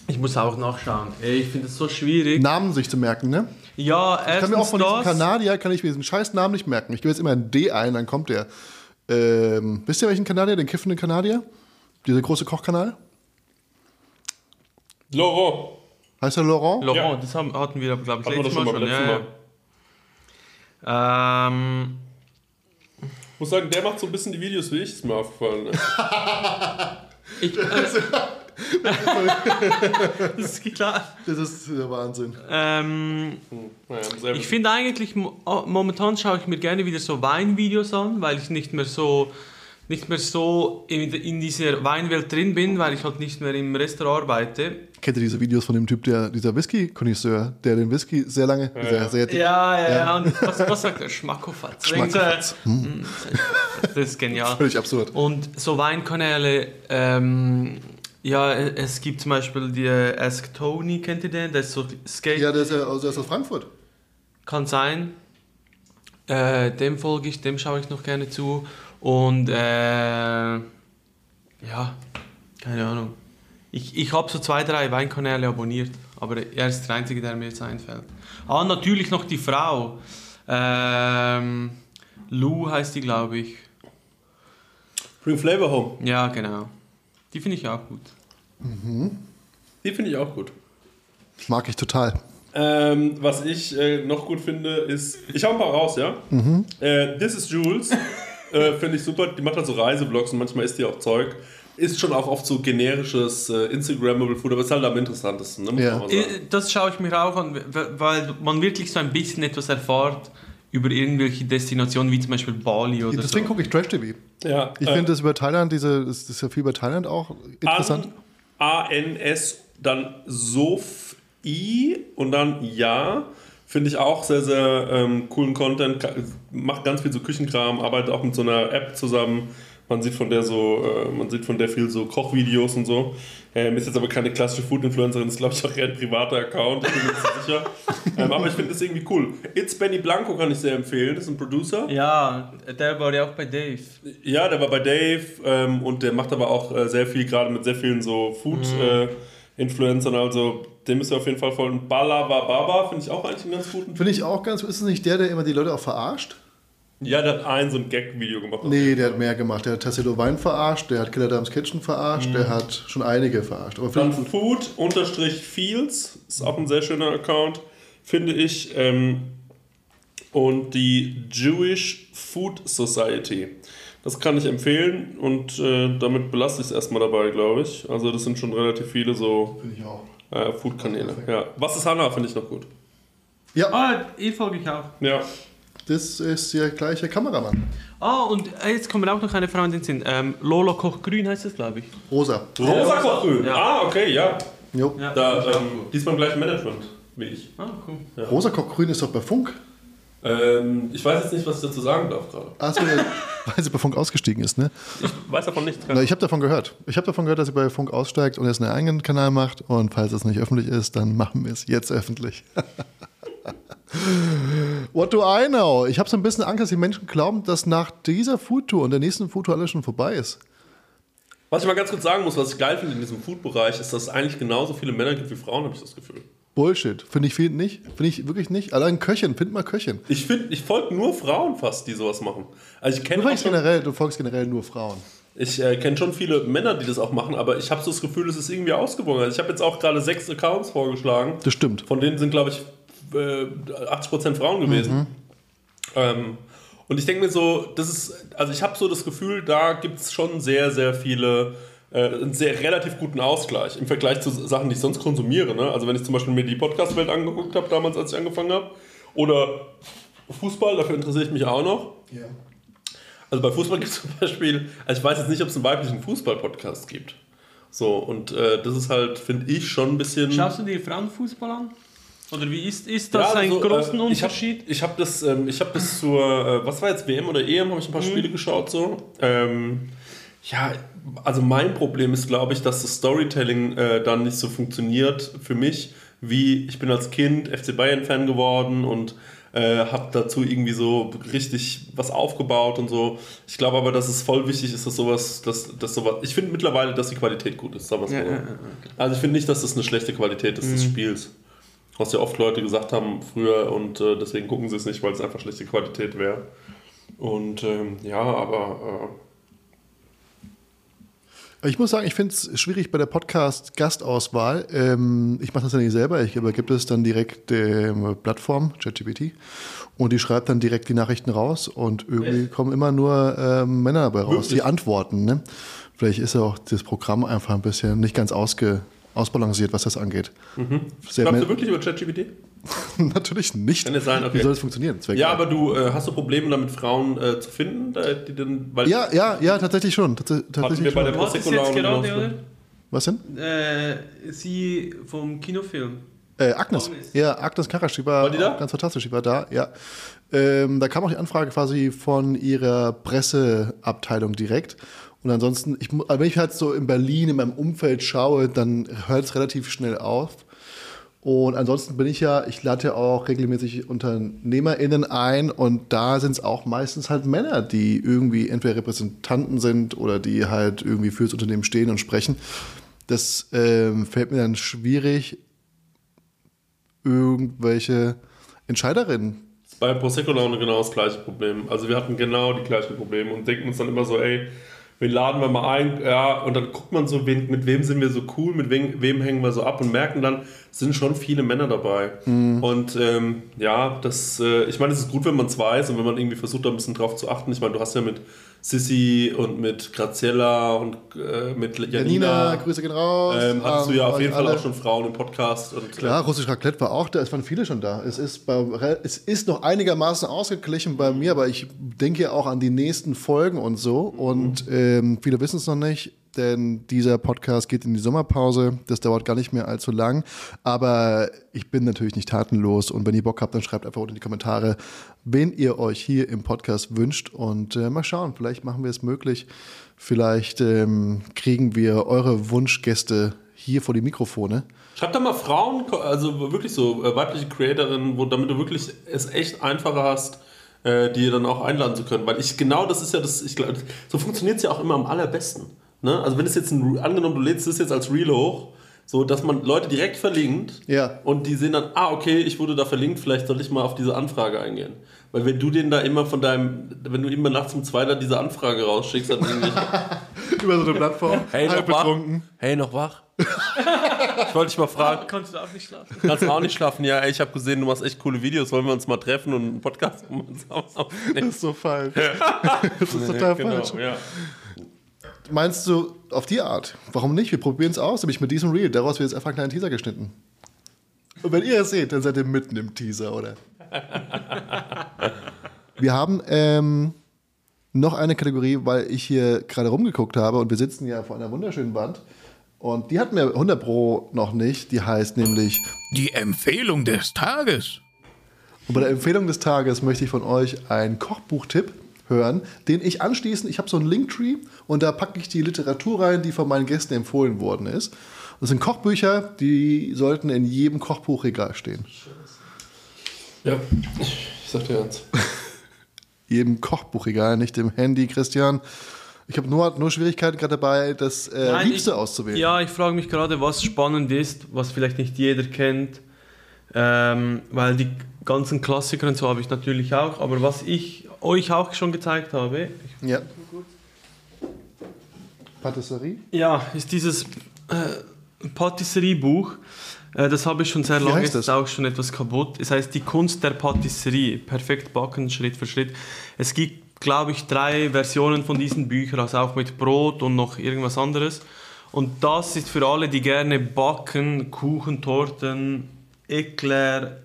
Ich muss auch nachschauen. Ey, ich finde es so schwierig. Namen sich zu merken, ne? Ja, Ich kann mir auch erstens von diesem das. Kanadier, kann ich mir diesen scheiß Namen nicht merken. Ich gebe jetzt immer ein D ein, dann kommt der. Ähm, wisst ihr welchen Kanadier? Den kiffenden Kanadier? Dieser große Kochkanal? Laurent. Heißt er Laurent? Laurent, Ja. das haben, hatten wir, glaube ich, letztes Mal schon letzten ja, ja. Ähm, Ich muss sagen, der macht so ein bisschen die Videos, wie ich es mir aufgefallen. Ne? ich, äh, das ist klar. Das ist der Wahnsinn. Ähm, sehr ich finde eigentlich, oh, momentan schaue ich mir gerne wieder so Weinvideos an, weil ich nicht mehr so nicht mehr so in, in dieser Weinwelt drin bin, weil ich halt nicht mehr im Restaurant arbeite. Kennt ihr diese Videos von dem Typ, der, dieser Whisky-Konnoisseur, der den Whisky sehr lange, sehr, sehr Ja, ja, Ja. ja. Und was, was sagt er? Schmackofatz. Schmackofatz. Mm, Das ist genial. völlig absurd. Und so Weinkanäle, ähm, ja, es gibt zum Beispiel die äh, Ask Tony, kennt ihr den? Der ist so Skate. Ja, der ist ja aus, der ist aus Frankfurt. Kann sein. Äh, dem folge ich, dem schaue ich noch gerne zu. Und äh, ja, keine Ahnung. Ich, ich habe so zwei, drei Weinkanäle abonniert, aber er ist der einzige, der mir jetzt einfällt. Ah, natürlich noch die Frau. Ähm, Lou heißt die, glaube ich. Bring Flavor Home. Ja, genau. Die finde ich auch gut. Die finde ich auch gut. Mag ich total. Ähm, was ich äh, noch gut finde, ist. Ich hau ein paar raus, ja? Äh, This is Jules. äh, finde ich super. Die macht halt so Reisevlogs und manchmal isst die auch Zeug. ist schon auch oft so generisches äh, Instagrammable Food, aber ist halt am interessantesten, ne? Ja. Äh, Das schaue ich mir auch an, weil man wirklich so ein bisschen etwas erfahrt über irgendwelche Destinationen, wie zum Beispiel Bali oder Deswegen so. gucke ich Trash-TV. Ja, Ich äh, finde das über Thailand, diese, das ist ja viel über Thailand auch interessant. A-N-S, dann Sof-I und dann Ja. Finde ich auch sehr, sehr ähm, coolen Content. Macht ganz viel so Küchenkram, arbeitet auch mit so einer App zusammen. Man sieht von der so, äh, man sieht von der viel so Kochvideos und so. Ähm, ist jetzt aber keine klassische Food-Influencerin, ist glaube ich auch eher ein privater Account, ich bin mir nicht sicher. Ähm, aber ich finde das irgendwie cool. It's Benny Blanco kann ich sehr empfehlen, das ist ein Producer. Ja, der war ja auch bei Dave. Ja, der war bei Dave ähm, und der macht aber auch äh, sehr viel, gerade mit sehr vielen so Food-Influencern. also dem ist er auf jeden Fall voll. Und Balaba Baba finde ich auch eigentlich einen ganz guten. Finde ich auch ganz, ist es nicht der, der immer die Leute auch verarscht? Ja, der hat ein so ein Gag-Video gemacht. Nee, der hat mehr gemacht. Der hat Tassilo Wein verarscht, der hat Killer Dams Kitchen verarscht, der hat schon einige verarscht. Aber Dann Food-Fields ist auch ein sehr schöner Account, finde ich. Ähm, und die Jewish Food Society. Das kann ich empfehlen und äh, damit belasse ich es erstmal dabei, glaube ich. Also das sind schon relativ viele so äh, Food-Kanäle. Ja. Was ist Hanna, finde ich noch gut. Ja, Ah, ihr folge ich auch. Ja. Das ist der gleiche Kameramann. Ah, und äh, jetzt kommt mir auch noch eine Frau in den Sinn. Ähm, Lola Koch Grün heißt das, glaube ich. Rosa. Rosa Kochgrün. Ja. Ah, okay, ja. Jo. Ja. Da, ähm, die ist beim gleichen Management wie ich. Ah, cool. Rosa Kochgrün ist doch bei Funk. Ähm, ich weiß jetzt nicht, was ich dazu sagen darf gerade. Achso, weil sie bei Funk ausgestiegen ist, ne? Ich weiß davon nichts. Na, ich habe davon gehört. Ich habe davon gehört, dass sie bei Funk aussteigt und jetzt einen eigenen Kanal macht. Und falls es nicht öffentlich ist, dann machen wir es jetzt öffentlich. What do I know? Ich habe so ein bisschen Angst, dass die Menschen glauben, dass nach dieser Foodtour und der nächsten Foodtour alles schon vorbei ist. Was ich mal ganz kurz sagen muss, was ich geil finde in diesem Food-Bereich, ist, dass es eigentlich genauso viele Männer gibt wie Frauen, habe ich das Gefühl. Bullshit. Finde ich viel nicht. Finde ich wirklich nicht. Allein Köchin. Find mal Köchin. Ich finde, ich folge nur Frauen fast, die sowas machen. Also ich Du kenne schon, generell, du folgst generell nur Frauen. ich äh, kenne schon viele Männer, die das auch machen, aber ich habe so das Gefühl, es ist irgendwie ausgewogen. Also ich habe jetzt auch gerade sechs Accounts vorgeschlagen. Das stimmt. Von denen sind, glaube ich, äh, 80% Frauen gewesen. Ähm, und ich denke mir so, das ist, also ich habe so das Gefühl, da gibt es schon sehr, sehr viele, äh, einen sehr relativ guten Ausgleich im Vergleich zu Sachen, die ich sonst konsumiere. Ne? Also wenn ich zum Beispiel mir die Podcast-Welt angeguckt habe, damals, als ich angefangen habe, oder Fußball, dafür interessiere ich mich auch noch. Ja. Also bei Fußball gibt es zum Beispiel, also ich weiß jetzt nicht, ob es einen weiblichen Fußball-Podcast gibt. So, und äh, das ist halt, finde ich, schon ein bisschen. Schaust du dir Frauenfußball an? Oder wie ist, ist das Ja, ein also, großen äh, ich hab- Unterschied? Ich habe das, ähm, ich hab das zur, äh, was war jetzt, WM oder EM, habe ich ein paar Spiele geschaut so. Ähm, ja, also mein Problem ist, glaube ich, dass das Storytelling äh, dann nicht so funktioniert für mich, wie ich bin als Kind FC Bayern-Fan geworden und äh, habe dazu irgendwie so richtig was aufgebaut und so. Ich glaube aber, dass es voll wichtig ist, dass sowas, dass, dass sowas. Ich finde mittlerweile, dass die Qualität gut ist, sagen wir Ja, mal so. ja, ja, Also ich finde nicht, dass das eine schlechte Qualität ist des Spiels. Was ja oft Leute gesagt haben früher und äh, deswegen gucken sie es nicht, weil es einfach schlechte Qualität wäre. Und ähm, ja, aber Ich muss sagen, ich finde es schwierig bei der Podcast-Gastauswahl. Ähm, ich mache das ja nicht selber, ich übergebe es dann direkt der Plattform, ChatGPT, und die schreibt dann direkt die Nachrichten raus und irgendwie kommen immer nur ähm, Männer dabei raus, Wirklich? die antworten. Ne? Vielleicht ist ja auch das Programm einfach ein bisschen nicht ganz ausge, ausbalanciert, was das angeht. Sehr glaubst du wirklich über ChatGPT? Natürlich nicht. Kann ja sein, okay. Wie soll es funktionieren? Wär Ja, aber du äh, hast du Probleme damit, Frauen äh, zu finden, da- die denn, weil ja, ja, ja, tatsächlich schon. Tats tatsächlich wir bei schon. der Was ist Prosecco noch- oder? Was denn? Äh, sie vom Kinofilm. Äh, Agnes. Agnes. Ja, Agnes Karasch, die war, War die ganz fantastisch, die war da, ja. Ähm, da kam auch die Anfrage quasi von ihrer Presseabteilung direkt. Und ansonsten, ich, aber wenn ich halt so in Berlin, in meinem Umfeld schaue, dann hört es relativ schnell auf. Und ansonsten bin ich ja, ich lade ja auch regelmäßig UnternehmerInnen ein und da sind es auch meistens halt Männer, die irgendwie entweder Repräsentanten sind oder die halt irgendwie fürs Unternehmen stehen und sprechen. Das ähm, fällt mir dann schwierig, irgendwelche Entscheiderinnen. Bei Prosecco Laune genau das gleiche Problem. Also wir hatten genau die gleichen Probleme und denken uns dann immer so, ey, wen laden wir mal ein, ja, und dann guckt man so, wen, mit wem sind wir so cool, mit wem, wem hängen wir so ab und merken dann, sind schon viele Männer dabei. Und ähm, ja, das, äh, ich meine, es ist gut, wenn man es weiß und wenn man irgendwie versucht, da ein bisschen drauf zu achten. Ich meine, du hast ja mit Sissy und mit Graziella und äh, mit Janina, Janina, Grüße gehen raus. ähm, hattest du Ähm, ja auf jeden Fall auch schon Frauen im Podcast. Und, äh, Klar, russisch Raclette war auch da, es waren viele schon da. Es ist, bei, es ist noch einigermaßen ausgeglichen bei mir, aber ich denke ja auch an die nächsten Folgen und so. Und ähm, viele wissen es noch nicht, denn dieser Podcast geht in die Sommerpause. Das dauert gar nicht mehr allzu lang. Aber ich bin natürlich nicht tatenlos. Und wenn ihr Bock habt, dann schreibt einfach unten in die Kommentare, wen ihr euch hier im Podcast wünscht. Und äh, mal schauen, vielleicht machen wir es möglich. Vielleicht ähm, kriegen wir eure Wunschgäste hier vor die Mikrofone. Schreib da mal Frauen, also wirklich so äh, weibliche Creatorinnen, wo, damit du wirklich es echt einfacher hast, äh, die dann auch einladen zu können. Weil ich genau das ist ja das, ich glaube, so funktioniert es ja auch immer am allerbesten. Ne? Also wenn es jetzt ein, angenommen, du lädst es jetzt als Reel hoch, so dass man Leute direkt verlinkt Ja. und die sehen dann, ah, okay, ich wurde da verlinkt, vielleicht soll ich mal auf diese Anfrage eingehen. Weil wenn du den da immer von deinem, wenn du immer nachts um zwei da diese Anfrage rausschickst, dann irgendwie. Über so eine Plattform. Hey, halb noch wach? betrunken. Hey, noch wach? ich wollte dich mal fragen. Kannst du auch nicht schlafen? Kannst du auch nicht schlafen? Ja, ey, ich habe gesehen, du machst echt coole Videos. Wollen wir uns mal treffen und einen Podcast Das aufnehmen? ist so falsch. das ist total falsch. Genau, ja. Meinst du auf die Art? Warum nicht? Wir probieren es aus, nämlich mit diesem Reel. Daraus wird jetzt einfach ein kleiner Teaser geschnitten. Und wenn ihr es seht, dann seid ihr mitten im Teaser, oder? Wir haben ähm, noch eine Kategorie, weil ich hier gerade rumgeguckt habe und wir sitzen ja vor einer wunderschönen Wand. Und die hatten wir 100 Pro noch nicht. Die heißt nämlich Die Empfehlung des Tages. Und bei der Empfehlung des Tages möchte ich von euch einen Kochbuchtipp hören, den ich anschließend, ich habe so einen Linktree und da packe ich die Literatur rein, die von meinen Gästen empfohlen worden ist. Das sind Kochbücher, die sollten in jedem Kochbuchregal stehen. ja, ich sag dir ernst. Jedem Kochbuchregal, nicht im Handy, Christian. Ich habe nur, nur Schwierigkeiten gerade dabei, das äh, Nein, Liebste ich- auszuwählen. Ja, ich frage mich gerade, was spannend ist, was vielleicht nicht jeder kennt. Ähm, weil die ganzen Klassiker und so habe ich natürlich auch, aber was ich euch auch schon gezeigt habe, Ja. Patisserie? ja, ist dieses äh, Patisserie-Buch. Äh, das habe ich schon sehr Wie lange, ist das? auch schon etwas kaputt. Es heißt Die Kunst der Patisserie, perfekt backen, Schritt für Schritt. Es gibt, glaube ich, drei Versionen von diesen Büchern, also auch mit Brot und noch irgendwas anderes. Und das ist für alle, die gerne backen, Kuchen, Torten, Eclair,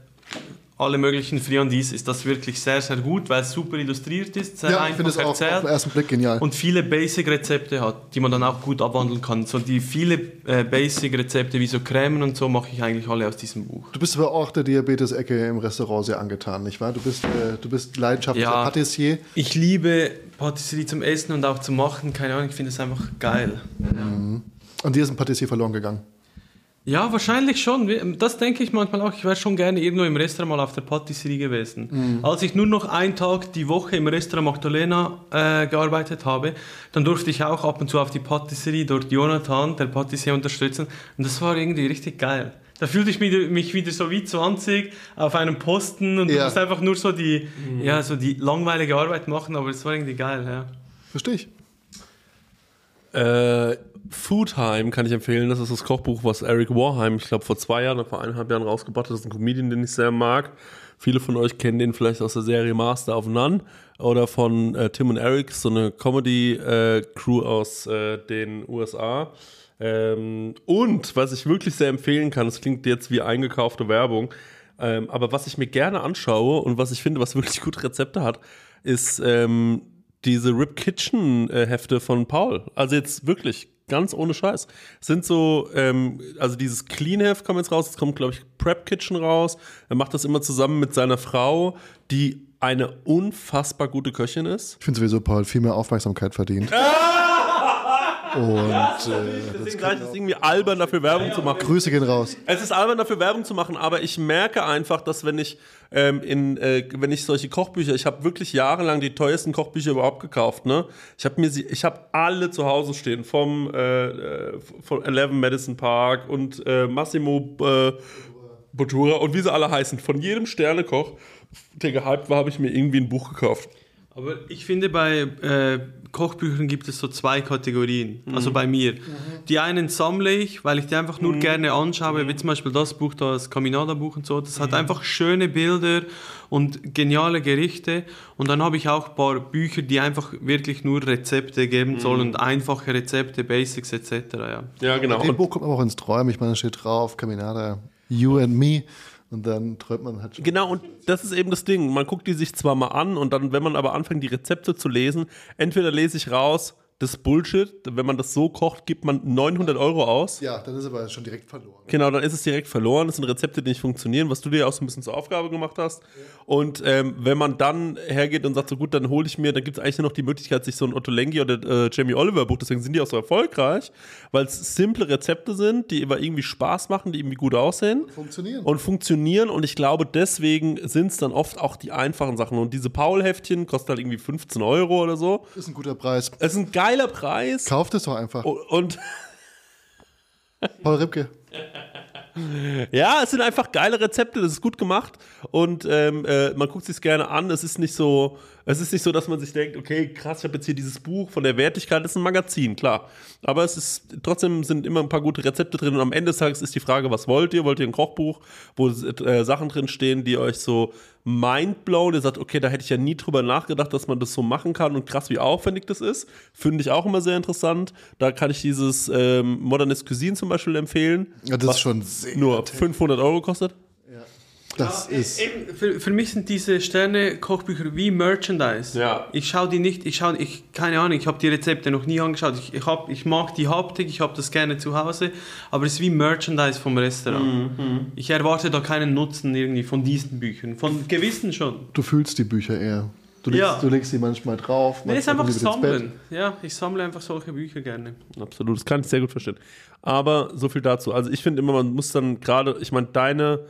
alle möglichen Friandis, ist das wirklich sehr, sehr gut, weil es super illustriert ist, sehr Ja, ich finde es einfach auch auf den erzählt ersten Blick genial. und viele Basic-Rezepte hat, die man dann auch gut abwandeln kann. So die viele äh, Basic-Rezepte wie so Cremen und so mache ich eigentlich alle aus diesem Buch. Du bist aber auch der Diabetes-Ecke im Restaurant sehr angetan, nicht wahr? Du bist, äh, du bist leidenschaftlicher Ja. Patissier. Ich liebe Patisserie zum Essen und auch zum Machen, keine Ahnung, ich finde es einfach geil. Und dir ist ein Patissier verloren gegangen. Ja, wahrscheinlich schon. Das denke ich manchmal auch. Ich wäre schon gerne irgendwo im Restaurant mal auf der Patisserie gewesen. Als ich nur noch einen Tag die Woche im Restaurant Magdalena äh, gearbeitet habe, dann durfte ich auch ab und zu auf die Patisserie dort Jonathan, der Patissier, unterstützen. Und das war irgendwie richtig geil. Da fühlte ich mich, mich wieder so wie 20 auf einem Posten und du Ja. musst einfach nur so die, ja, so die langweilige Arbeit machen, aber es war irgendwie geil, ja. Verstehe ich. Äh, Foodheim kann ich empfehlen. Das ist das Kochbuch, was Eric Warheim, ich glaube, vor zwei Jahren oder vor eineinhalb Jahren rausgebracht hat. Das ist ein Comedian, den ich sehr mag. Viele von euch kennen den vielleicht aus der Serie Master of None oder von äh, Tim und Eric, so eine Comedy-Crew aus äh, den USA. Ähm, und was ich wirklich sehr empfehlen kann, das klingt jetzt wie eingekaufte Werbung, ähm, aber was ich mir gerne anschaue und was ich finde, was wirklich gute Rezepte hat, ist ähm, diese Rip Kitchen äh, Hefte von Paul. Also jetzt wirklich ganz ohne Scheiß. Es sind so, ähm, also dieses Clean Heft kommt jetzt raus, es kommt glaube ich Prep Kitchen raus. Er macht das immer zusammen mit seiner Frau, die eine unfassbar gute Köchin ist. Ich finde sowieso, Paul, viel mehr Aufmerksamkeit verdient. Und äh, Deswegen gleich ist irgendwie albern dafür Werbung zu machen. Grüße gehen raus. Es ist albern dafür Werbung zu machen, aber ich merke einfach, dass wenn ich ähm, in äh, wenn ich solche Kochbücher, ich habe wirklich jahrelang die teuersten Kochbücher überhaupt gekauft, ne? Ich habe mir sie, ich habe alle zu Hause stehen, vom äh, äh, von Eleven Madison Park und äh, Massimo äh, Bottura und wie sie alle heißen. Von jedem Sternekoch, der gehypt war, habe ich mir irgendwie ein Buch gekauft. Aber ich finde, bei äh, Kochbüchern gibt es so zwei Kategorien. Also bei mir. Die einen sammle ich, weil ich die einfach nur gerne anschaue, wie zum Beispiel das Buch, das Caminada-Buch und so. Das hat einfach schöne Bilder und geniale Gerichte. Und dann habe ich auch ein paar Bücher, die einfach wirklich nur Rezepte geben sollen und einfache Rezepte, Basics etc. Ja. Ja, genau. Und Buch kommt man auch ins Träumen. Ich meine, da steht drauf, Caminada, you and me. Und dann träumt man halt schon. Genau, und das ist eben das Ding. Man guckt die sich zwar mal an und dann, wenn man aber anfängt, die Rezepte zu lesen, entweder lese ich raus, das ist Bullshit. Wenn man das so kocht, gibt man 900 Euro aus. Ja, dann ist aber schon direkt verloren. Genau, dann ist es direkt verloren. Das sind Rezepte, die nicht funktionieren, was du dir auch so ein bisschen zur Aufgabe gemacht hast. Und ähm, wenn man dann hergeht und sagt, so gut, dann hole ich mir, dann gibt es eigentlich nur noch die Möglichkeit, sich so ein Otto Lengi oder äh, Jamie Oliver Buch, deswegen sind die auch so erfolgreich, weil es simple Rezepte sind, die aber irgendwie Spaß machen, die irgendwie gut aussehen. Funktionieren. Und funktionieren und ich glaube, deswegen sind es dann oft auch die einfachen Sachen. Und diese Paul-Heftchen kosten halt irgendwie 15 Euro oder so. ist ein guter Preis. Es ist ein geiler Preis. Kauft es doch einfach. Und, und Paul Ripke. Ja, es sind einfach geile Rezepte, das ist gut gemacht und ähm, äh, man guckt sich gerne an. Es ist nicht so, es ist nicht so, dass man sich denkt, okay, krass, ich habe jetzt hier dieses Buch von der Wertigkeit, das ist ein Magazin, klar. Aber es ist trotzdem sind immer ein paar gute Rezepte drin und am Ende des Tages ist die Frage, was wollt ihr? Wollt ihr ein Kochbuch, wo äh, Sachen drin stehen, die euch so mindblown, ihr sagt, okay, da hätte ich ja nie drüber nachgedacht, dass man das so machen kann und krass, wie aufwendig das ist. Finde ich auch immer sehr interessant. Da kann ich dieses ähm, Modernist Cuisine zum Beispiel empfehlen. Ja, das ist schon sehr. nur 500 Euro kostet. Das Ja, ist. eben, für, für mich sind diese Sterne-Kochbücher wie Merchandise. Ja. Ich schaue die nicht, ich schaue, ich, keine Ahnung, ich habe die Rezepte noch nie angeschaut. Ich, ich, hab, ich mag die Haptik, ich habe das gerne zu Hause, aber es ist wie Merchandise vom Restaurant. Mhm, Ich erwarte da keinen Nutzen irgendwie von diesen Büchern. Von gewissen schon. Du fühlst die Bücher eher. Du legst, Ja. du legst sie manchmal drauf. Nee, es ist manchmal einfach sammeln. Ja, ich sammle einfach solche Bücher gerne. Absolut, das kann ich sehr gut verstehen. Aber so viel dazu. Also ich finde immer, man muss dann gerade, ich meine, deine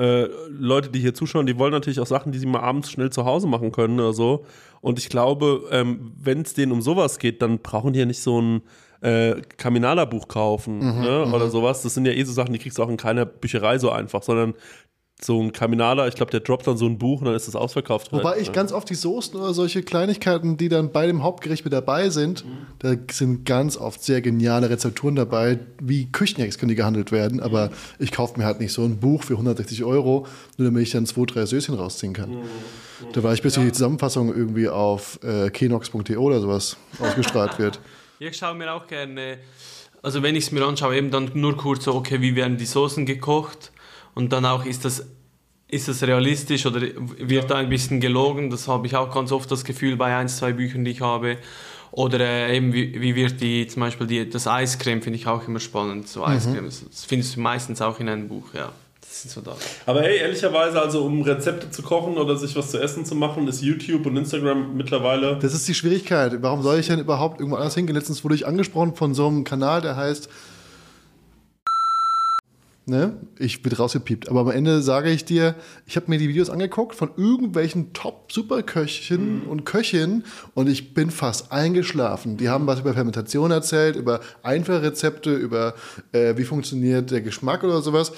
äh, Leute, die hier zuschauen, die wollen natürlich auch Sachen, die sie mal abends schnell zu Hause machen können oder so. Und ich glaube, ähm, wenn es denen um sowas geht, dann brauchen die ja nicht so ein äh, Kaminala-Buch kaufen ne? oder sowas. Das sind ja eh so Sachen, die kriegst du auch in keiner Bücherei so einfach, sondern so ein Kaminala, ich glaube, der droppt dann so ein Buch und dann ist das ausverkauft. Wobei halt, ich ne? ganz oft die Soßen oder solche Kleinigkeiten, die dann bei dem Hauptgericht mit dabei sind, da sind ganz oft sehr geniale Rezepturen dabei. Wie Küchenhacks können die gehandelt werden, aber ich kaufe mir halt nicht so ein Buch für 160 Euro, nur damit ich dann zwei, drei Söschen rausziehen kann. Da war ich bis die Zusammenfassung irgendwie auf äh, kenox.de oder sowas ausgestrahlt wird. Ich schaue mir auch gerne, also wenn ich es mir anschaue, eben dann nur kurz so, okay, wie werden die Soßen gekocht und dann auch, ist das, ist das realistisch oder wird da ein bisschen gelogen? Das habe ich auch ganz oft das Gefühl bei ein, zwei Büchern, die ich habe. Oder äh, eben, wie, wie wird die, zum Beispiel die, das Eiscreme, finde ich auch immer spannend. So Eiscreme, das das findest du meistens auch in einem Buch, ja. Das sind so da. Aber hey, ehrlicherweise, also um Rezepte zu kochen oder sich was zu essen zu machen, ist YouTube und Instagram mittlerweile. Das ist die Schwierigkeit. Warum soll ich denn überhaupt irgendwo anders hingehen? Letztens wurde ich angesprochen von so einem Kanal, der heißt. Ne? Ich bin rausgepiept. Aber am Ende sage ich dir, ich habe mir die Videos angeguckt von irgendwelchen Top-Superköchinnen und Köchinnen und ich bin fast eingeschlafen. Die haben was über Fermentation erzählt, über einfache Rezepte, über äh, wie funktioniert der Geschmack oder sowas.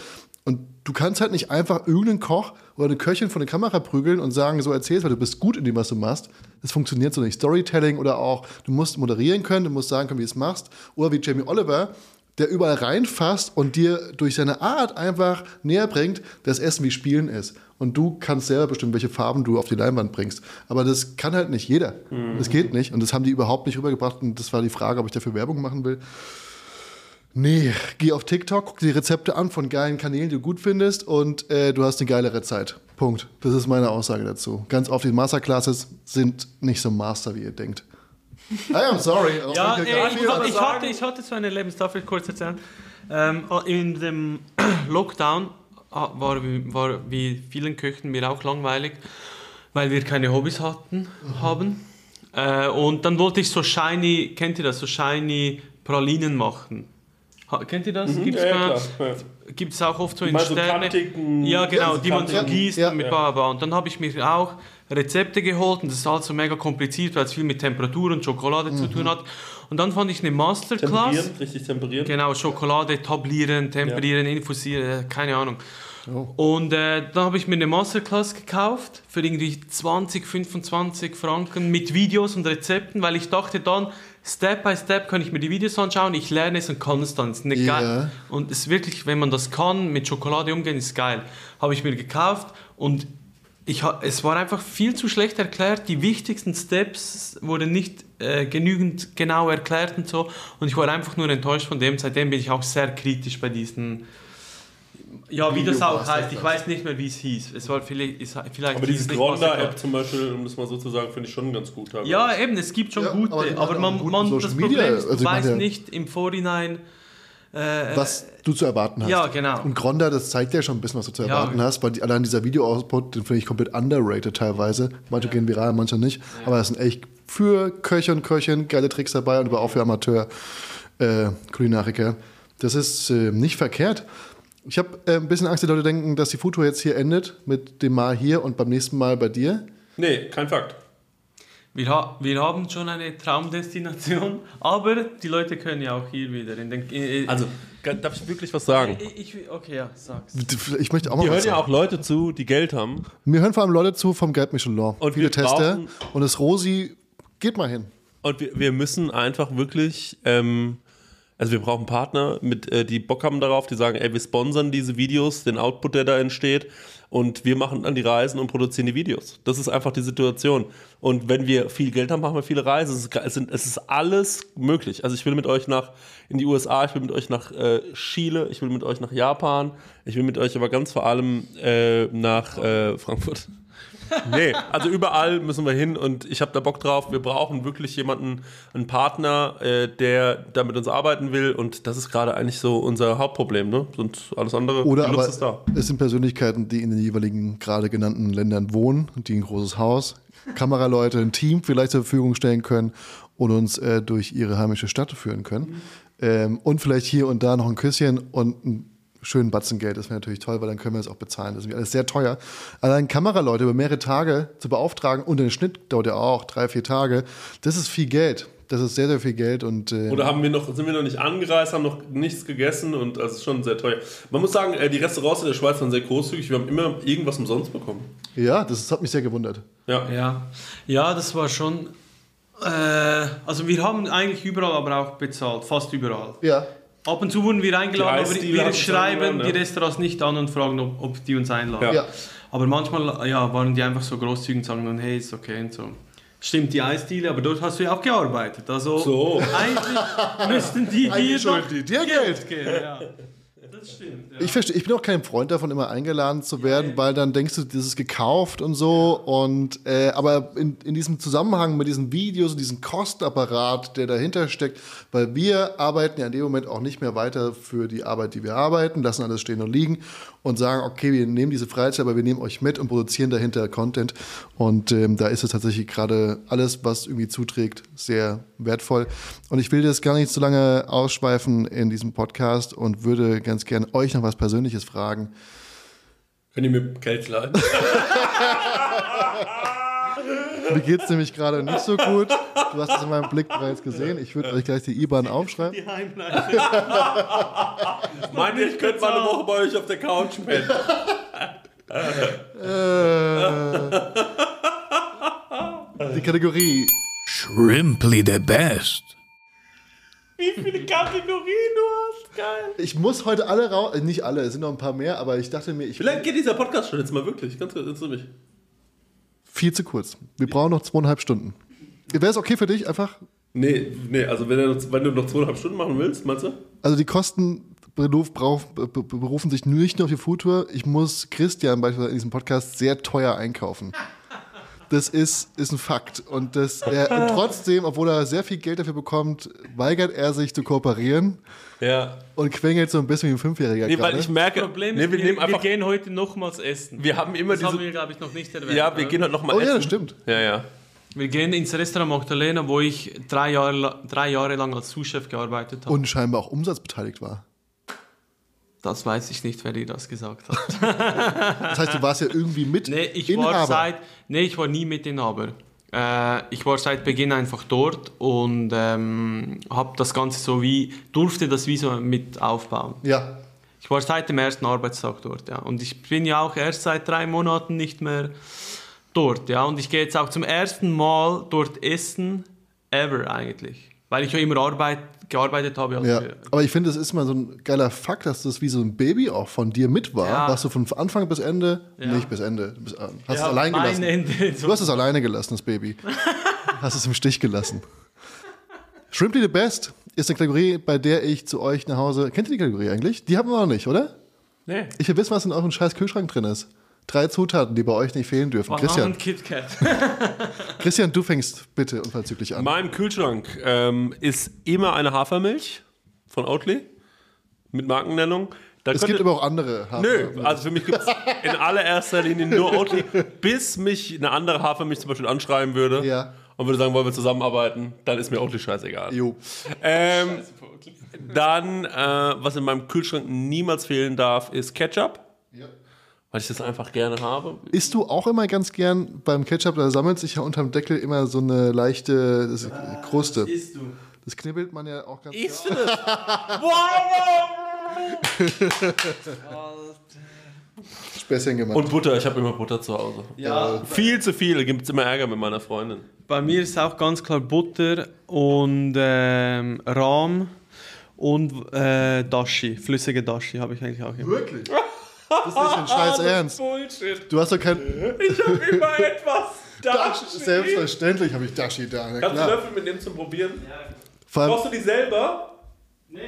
Und du kannst halt nicht einfach irgendeinen Koch oder eine Köchin von der Kamera prügeln und sagen, so erzählst, weil du bist gut in dem, was du machst. Das funktioniert so nicht. Storytelling oder auch, du musst moderieren können, du musst sagen können, wie du es machst. Oder wie Jamie Oliver, der überall reinfasst und dir durch seine Art einfach näher bringt, dass Essen wie Spielen ist. Und du kannst selber bestimmen, welche Farben du auf die Leinwand bringst. Aber das kann halt nicht jeder. Das geht nicht. Und das haben die überhaupt nicht rübergebracht. Und das war die Frage, ob ich dafür Werbung machen will. Nee, geh auf TikTok, guck dir die Rezepte an von geilen Kanälen, die du gut findest und äh, du hast eine geilere Zeit. Punkt. Das ist meine Aussage dazu. Ganz oft die Masterclasses sind nicht so Master, wie ihr denkt. I am sorry. Ja, äh, okay. ich, ich, hatte, ich hatte so eine Lebens, darf ich kurz erzählen? Ähm, in dem Lockdown ah, war, wie- war wie vielen Köchen mir auch langweilig, weil wir keine Hobbys hatten, haben. Äh, und dann wollte ich so shiny, kennt ihr das, so shiny Pralinen machen. Kennt ihr das? Gibt's Mhm. Ja, bei- klar. Ja. gibt es auch oft so in so Sterne. kantigen- ja, genau, Ja, die man so gießt Ja. und mit bla. Und dann habe ich mir auch Rezepte geholt und das ist halt so mega kompliziert, weil es viel mit Temperatur und Schokolade zu tun hat. Und dann fand ich eine Masterclass. Temperieren, richtig temperieren. Genau, Schokolade tablieren, temperieren, infusieren, äh, keine Ahnung. Und äh, dann habe ich mir eine Masterclass gekauft für irgendwie 20, 25 Franken mit Videos und Rezepten, weil ich dachte dann, Step by Step kann ich mir die Videos anschauen, ich lerne es und kann es dann. Es ist eine Ja. geil- Und es ist wirklich, wenn man das kann, mit Schokolade umgehen, ist geil. Habe ich mir gekauft und ich, es war einfach viel zu schlecht erklärt. Die wichtigsten Steps wurden nicht äh, genügend genau erklärt und so. Und ich war einfach nur enttäuscht von dem. Seitdem bin ich auch sehr kritisch bei diesen. Ja, wie das auch heißt. Ich weiß nicht mehr, wie es hieß. Es war vielleicht. Ist, vielleicht Aber hieß diese es nicht Gronda-App zum Beispiel, um das mal so zu sagen, finde ich schon ganz gut. teilweise. Ja, eben, es gibt schon Ja, gute, aber aber, auch man, man, das Media, Problem ist, du also ich weißt meine- nicht im Vorhinein. Äh, was du zu erwarten hast. Ja, genau. Und Gronda, das zeigt ja schon ein bisschen, was du zu Ja. erwarten hast, weil die, allein dieser Video-Output, den finde ich komplett underrated teilweise. Manche gehen viral, manche nicht. Aber es sind echt für Köche und Köchinnen geile Tricks dabei und aber auch für Amateur-Kulinariker. das ist äh, nicht verkehrt. Ich habe äh, ein bisschen Angst, die Leute denken, dass die Foodtour jetzt hier endet mit dem Mal hier und beim nächsten Mal bei dir. Nee, kein Fakt. wir, ha wir haben schon eine Traumdestination, aber die Leute können ja auch hier wieder. In den, äh, Also, darf ich wirklich was sagen? ich, ich, okay, ja, sag's. Ich möchte auch mal was hören ja auch Leute zu, die Geld haben. Mir hören vor allem Leute zu vom Geld Michelin. Und Viele wir Tester. brauchen- Und das Rosi, geht mal hin. Und wir, wir müssen einfach wirklich, ähm, also wir brauchen Partner, mit, äh, die Bock haben darauf, die sagen, ey, wir sponsern diese Videos, den Output, der da entsteht, und wir machen dann die Reisen und produzieren die Videos. Das ist einfach die Situation. Und wenn wir viel Geld haben, machen wir viele Reisen. Es ist, es, sind, es ist alles möglich. Also ich will mit euch nach in die USA, ich will mit euch nach äh, Chile, ich will mit euch nach Japan, ich will mit euch aber ganz vor allem äh, nach äh, Frankfurt. Nee, also überall müssen wir hin und ich habe da Bock drauf. Wir brauchen wirklich jemanden, einen Partner, äh, der da mit uns arbeiten will und das ist gerade eigentlich so unser Hauptproblem. Ne? Und alles andere, Oder aber ist da. es sind Persönlichkeiten, die in den jeweiligen gerade genannten Ländern wohnen, die ein großes Haus, Kameraleute, ein Team vielleicht zur Verfügung stellen können und uns äh, durch ihre heimische Stadt führen können. Ähm, und vielleicht hier und da noch ein Küsschen und einen schönen Batzen Geld. Das wäre natürlich toll, weil dann können wir es auch bezahlen. Das ist alles sehr teuer. Allein Kameraleute über mehrere Tage zu beauftragen und der Schnitt dauert ja auch drei, vier Tage. Das ist viel Geld. Das ist sehr, sehr viel Geld und äh, Oder haben wir noch, sind wir noch nicht angereist, haben noch nichts gegessen und das ist schon sehr teuer. Man muss sagen, äh, die Restaurants in der Schweiz waren sehr großzügig. Wir haben immer irgendwas umsonst bekommen. ja, das hat mich sehr gewundert. Ja. Ja, ja das war schon. Äh, also, wir haben eigentlich überall aber auch bezahlt, fast überall. Ja. Ab und zu wurden wir eingeladen, aber wir schreiben die. Restaurants nicht an und fragen, ob, ob die uns einladen. Ja. Aber manchmal ja, waren die einfach so großzügig und sagen dann, hey, ist okay und so. Stimmt, die Eisdiele, aber dort hast du ja auch gearbeitet. Also So. eigentlich müssten die dir dir Geld. geben. Ja. Das stimmt. Ja. Ich verstehe, ich bin auch kein Freund davon, immer eingeladen zu werden, weil dann denkst du, das ist gekauft und so. Und äh, aber in, in diesem Zusammenhang mit diesen Videos und diesem Kostenapparat, der dahinter steckt, weil wir arbeiten ja in dem Moment auch nicht mehr weiter für die Arbeit, die wir arbeiten, lassen alles stehen und liegen und sagen, okay, wir nehmen diese Freizeit, aber wir nehmen euch mit und produzieren dahinter Content. Und ähm, da ist es tatsächlich gerade alles, was irgendwie zuträgt, sehr wertvoll. Und ich will das gar nicht so lange ausschweifen in diesem Podcast und würde ganz gern euch noch was Persönliches fragen. Könnt ihr mir Geld leihen? Mir geht es nämlich gerade nicht so gut. Du hast es in meinem Blick bereits gesehen. Ich würde euch gleich die IBAN aufschreiben. Die. Meint ihr, ich könnte mal eine Woche bei euch auf der Couch pennen? Äh, die Kategorie. Shrimply the best. Wie viele Kategorien du hast? Geil. Ich muss heute alle raus. Äh, nicht alle, es sind noch ein paar mehr, aber ich dachte mir, ich lange geht dieser Podcast schon jetzt mal wirklich? Ganz kurz, mich. Viel zu kurz. Wir brauchen noch zweieinhalb Stunden. Wäre es okay für dich, einfach? Nee, nee, also wenn, er, wenn du noch zweieinhalb Stunden machen willst, meinst du? Also die Kosten beruf, brauch, berufen sich nicht nur auf die Foodtour. Ich muss Christian beispielsweise in diesem Podcast sehr teuer einkaufen. Das ist, ist ein Fakt. Und, das, er, und trotzdem, obwohl er sehr viel Geld dafür bekommt, weigert er sich zu kooperieren Ja. und quengelt so ein bisschen wie ein Fünfjähriger Nee, weil ich merke, Problem nee, ist, wir, wir, nehmen wir einfach, wir, gehen heute nochmals essen. haben immer Das haben diese, wir, glaube ich, noch nicht erwähnt. ja, wir gehen heute nochmal Oh essen. ja, das stimmt. Ja, ja. Wir gehen ins Restaurant Magdalena, wo ich drei Jahre, drei Jahre lang als Sous-Chef gearbeitet habe. Und scheinbar auch umsatzbeteiligt war. Das weiß ich nicht, wer dir das gesagt hat. Das heißt, du warst ja irgendwie mit Nee, ich Inhaber. war seit, nee, ich war nie Mitinhaber. Äh, ich war seit Beginn einfach dort und ähm, habe das Ganze so wie, durfte das wie so mit aufbauen. Ja, Ich war seit dem ersten Arbeitstag dort, ja. Und ich bin ja auch erst seit drei Monaten nicht mehr dort, ja. Und ich gehe jetzt auch zum ersten Mal dort essen, ever eigentlich. Weil ich ja immer Arbeit, gearbeitet habe. Also Ja, aber ich finde, es ist mal so ein geiler Fakt, dass das wie so ein Baby auch von dir mit war, Ja. was du von Anfang bis Ende, Ja. nicht bis Ende, bis, äh, hast Ja, es allein gelassen. Ende. Du hast es alleine gelassen, das Baby. hast es im Stich gelassen. Shrimply the Best ist eine Kategorie, bei der ich zu euch nach Hause. Kennt ihr die Kategorie eigentlich? Die haben wir noch nicht, oder? Nee. Ich will wissen, was in eurem scheiß Kühlschrank drin ist. Drei Zutaten, die bei euch nicht fehlen dürfen. Christian, Bananen KitKat. Christian, du fängst bitte unverzüglich In an. meinem Kühlschrank ähm, ist immer eine Hafermilch von Oatly mit Markennennung. Da Es könnte- gibt aber auch andere. Nö, Hafer- also für mich gibt es in allererster Linie nur Oatly, bis mich eine andere Hafermilch zum Beispiel anschreiben würde Ja. und würde sagen, wollen wir zusammenarbeiten, dann ist mir Oatly scheißegal. Jo. Ähm, dann, äh, was in meinem Kühlschrank niemals fehlen darf, ist Ketchup, weil ich das einfach gerne habe. Isst du auch immer ganz gern beim Ketchup, da sammelt sich ja unterm Deckel immer so eine leichte das, Kruste. Isst du? Das knibbelt man ja auch ganz Isst du das? wow! Späßchen gemacht. Und Butter, ich habe immer Butter zu Hause. Ja, Viel zu viel, da gibt es immer Ärger mit meiner Freundin. bei mir ist auch ganz klar Butter und ähm, Rahm und äh, Dashi, flüssige Dashi habe ich eigentlich auch immer. Wirklich? Das ist nicht ein scheiß Ernst. Bullshit. Du hast doch kein. Ich habe immer etwas Dashi, selbstverständlich habe ich Dashi da. Na Kannst du klar. Löffel mitnehmen zum Probieren? Vor allem, Brauchst du die selber? Nee.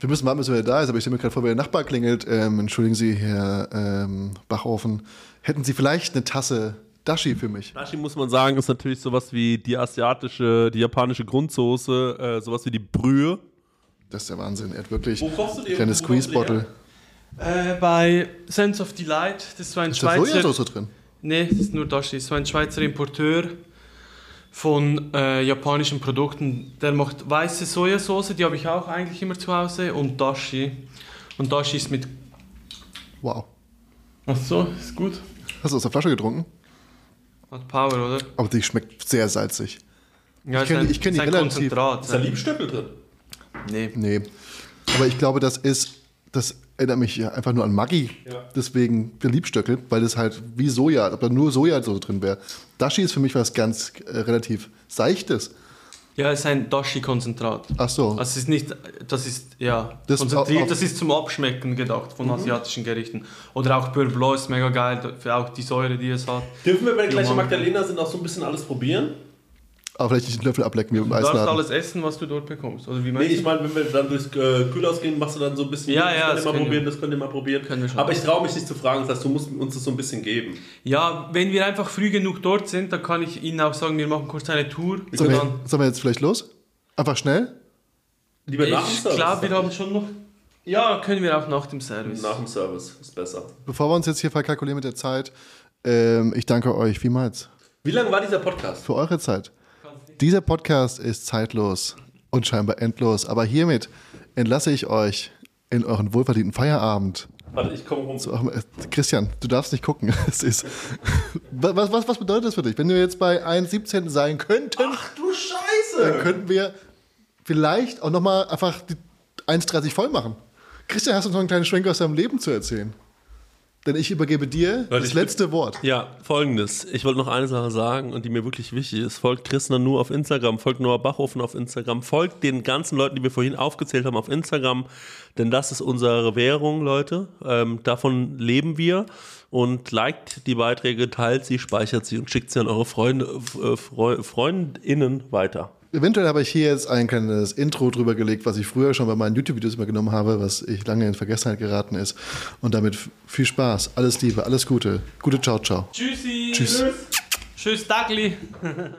wir müssen warten, bis er da ist, aber ich stelle mir gerade vor, wenn der Nachbar klingelt. Ähm, entschuldigen Sie, Herr ähm, Bachofen, hätten Sie vielleicht eine Tasse Dashi für mich? Dashi muss man sagen, ist natürlich sowas wie die asiatische, die japanische Grundsoße, äh, sowas wie die Brühe. Das ist der Wahnsinn. Er hat wirklich Wo kochst du die? kleine Wo kochst du die Squeeze-Bottle. Äh, bei Sense of Delight, das ist so ein Ist da Schweizer... Sojasauce drin? Nee, das ist nur Dashi. Das ist so ein Schweizer Importeur von äh, japanischen Produkten. Der macht weiße Sojasauce, die habe ich auch eigentlich immer zu Hause, und Dashi. Und Dashi ist mit. Wow. Ach so, ist gut. Hast du aus der Flasche getrunken? Hat Power, oder? Aber die schmeckt sehr salzig. Ja, Ich kenn ist ein- die- ich kenn die ist relativ. Konzentrat. Ist da Liebstöckel drin? Nee. Nee. Aber ich glaube, das ist, das erinnert mich einfach nur an Maggi. Ja. Deswegen der Liebstöckel, weil das halt wie Soja, ob da nur Soja so drin wäre. Dashi ist für mich was ganz äh, relativ Seichtes. Ja, es ist ein Dashi-Konzentrat. Ach so. Also es ist nicht, das ist, ja, Das- konzentriert, auf- das ist zum Abschmecken gedacht von asiatischen Gerichten. Oder auch Beurre Blanc ist mega geil, für auch die Säure, die es hat. Dürfen wir, wenn wir gleich in Mann. Magdalena sind, auch so ein bisschen alles probieren? Aber vielleicht nicht den Löffel ablecken wie beim Du darfst alles essen, was du dort bekommst. Oder wie Nee, meinst ich meine, wenn wir dann durchs äh, Kühlhaus gehen, machst du dann so ein bisschen. Ja, das ja, könnt das ihr mal können probieren, wir. das könnt ihr mal probieren. Können wir schon. Aber ich traue mich nicht zu fragen, das heißt, du musst uns das so ein bisschen geben. Ja, wenn wir einfach früh genug dort sind, dann kann ich Ihnen auch sagen, wir machen kurz eine Tour. Sollen wir, dann, sollen wir jetzt vielleicht los? Einfach schnell? Lieber nach dem ich Service. glaube, wir haben schon noch. Ja, können wir auch nach dem Service. Nach dem Service ist besser. Bevor wir uns jetzt hier verkalkulieren mit der Zeit, ähm, ich danke euch vielmals Wie lange war dieser Podcast? für eure Zeit. Dieser Podcast ist zeitlos und scheinbar endlos, aber hiermit entlasse ich euch in euren wohlverdienten Feierabend. Warte, ich komme rum. So, äh, Christian, du darfst nicht gucken. Es ist, was, was, was bedeutet das für dich? Wenn wir jetzt bei 1,17 sein könnten, Du Scheiße! dann könnten wir vielleicht auch nochmal einfach die 1,30 voll machen. Christian, hast du noch einen kleinen Schwenk aus deinem Leben zu erzählen? Denn ich übergebe dir Leute, das letzte Wort. Ja, folgendes. Ich wollte noch eine Sache sagen und die mir wirklich wichtig ist. Folgt Christner nur auf Instagram, folgt Noah Bachhofen auf Instagram, folgt den ganzen Leuten, die wir vorhin aufgezählt haben, auf Instagram. Denn das ist unsere Währung, Leute. Ähm, davon leben wir. Und liked die Beiträge, teilt sie, speichert sie und schickt sie an eure Freunde, äh, Freu FreundInnen weiter. Eventuell habe ich hier jetzt ein kleines Intro drüber gelegt, was ich früher schon bei meinen YouTube-Videos immer genommen habe, was ich lange in Vergessenheit geraten ist. Und damit viel Spaß, alles Liebe, alles Gute. Gute Ciao, ciao. Tschüssi. Tschüss. Tschüss, Dagli.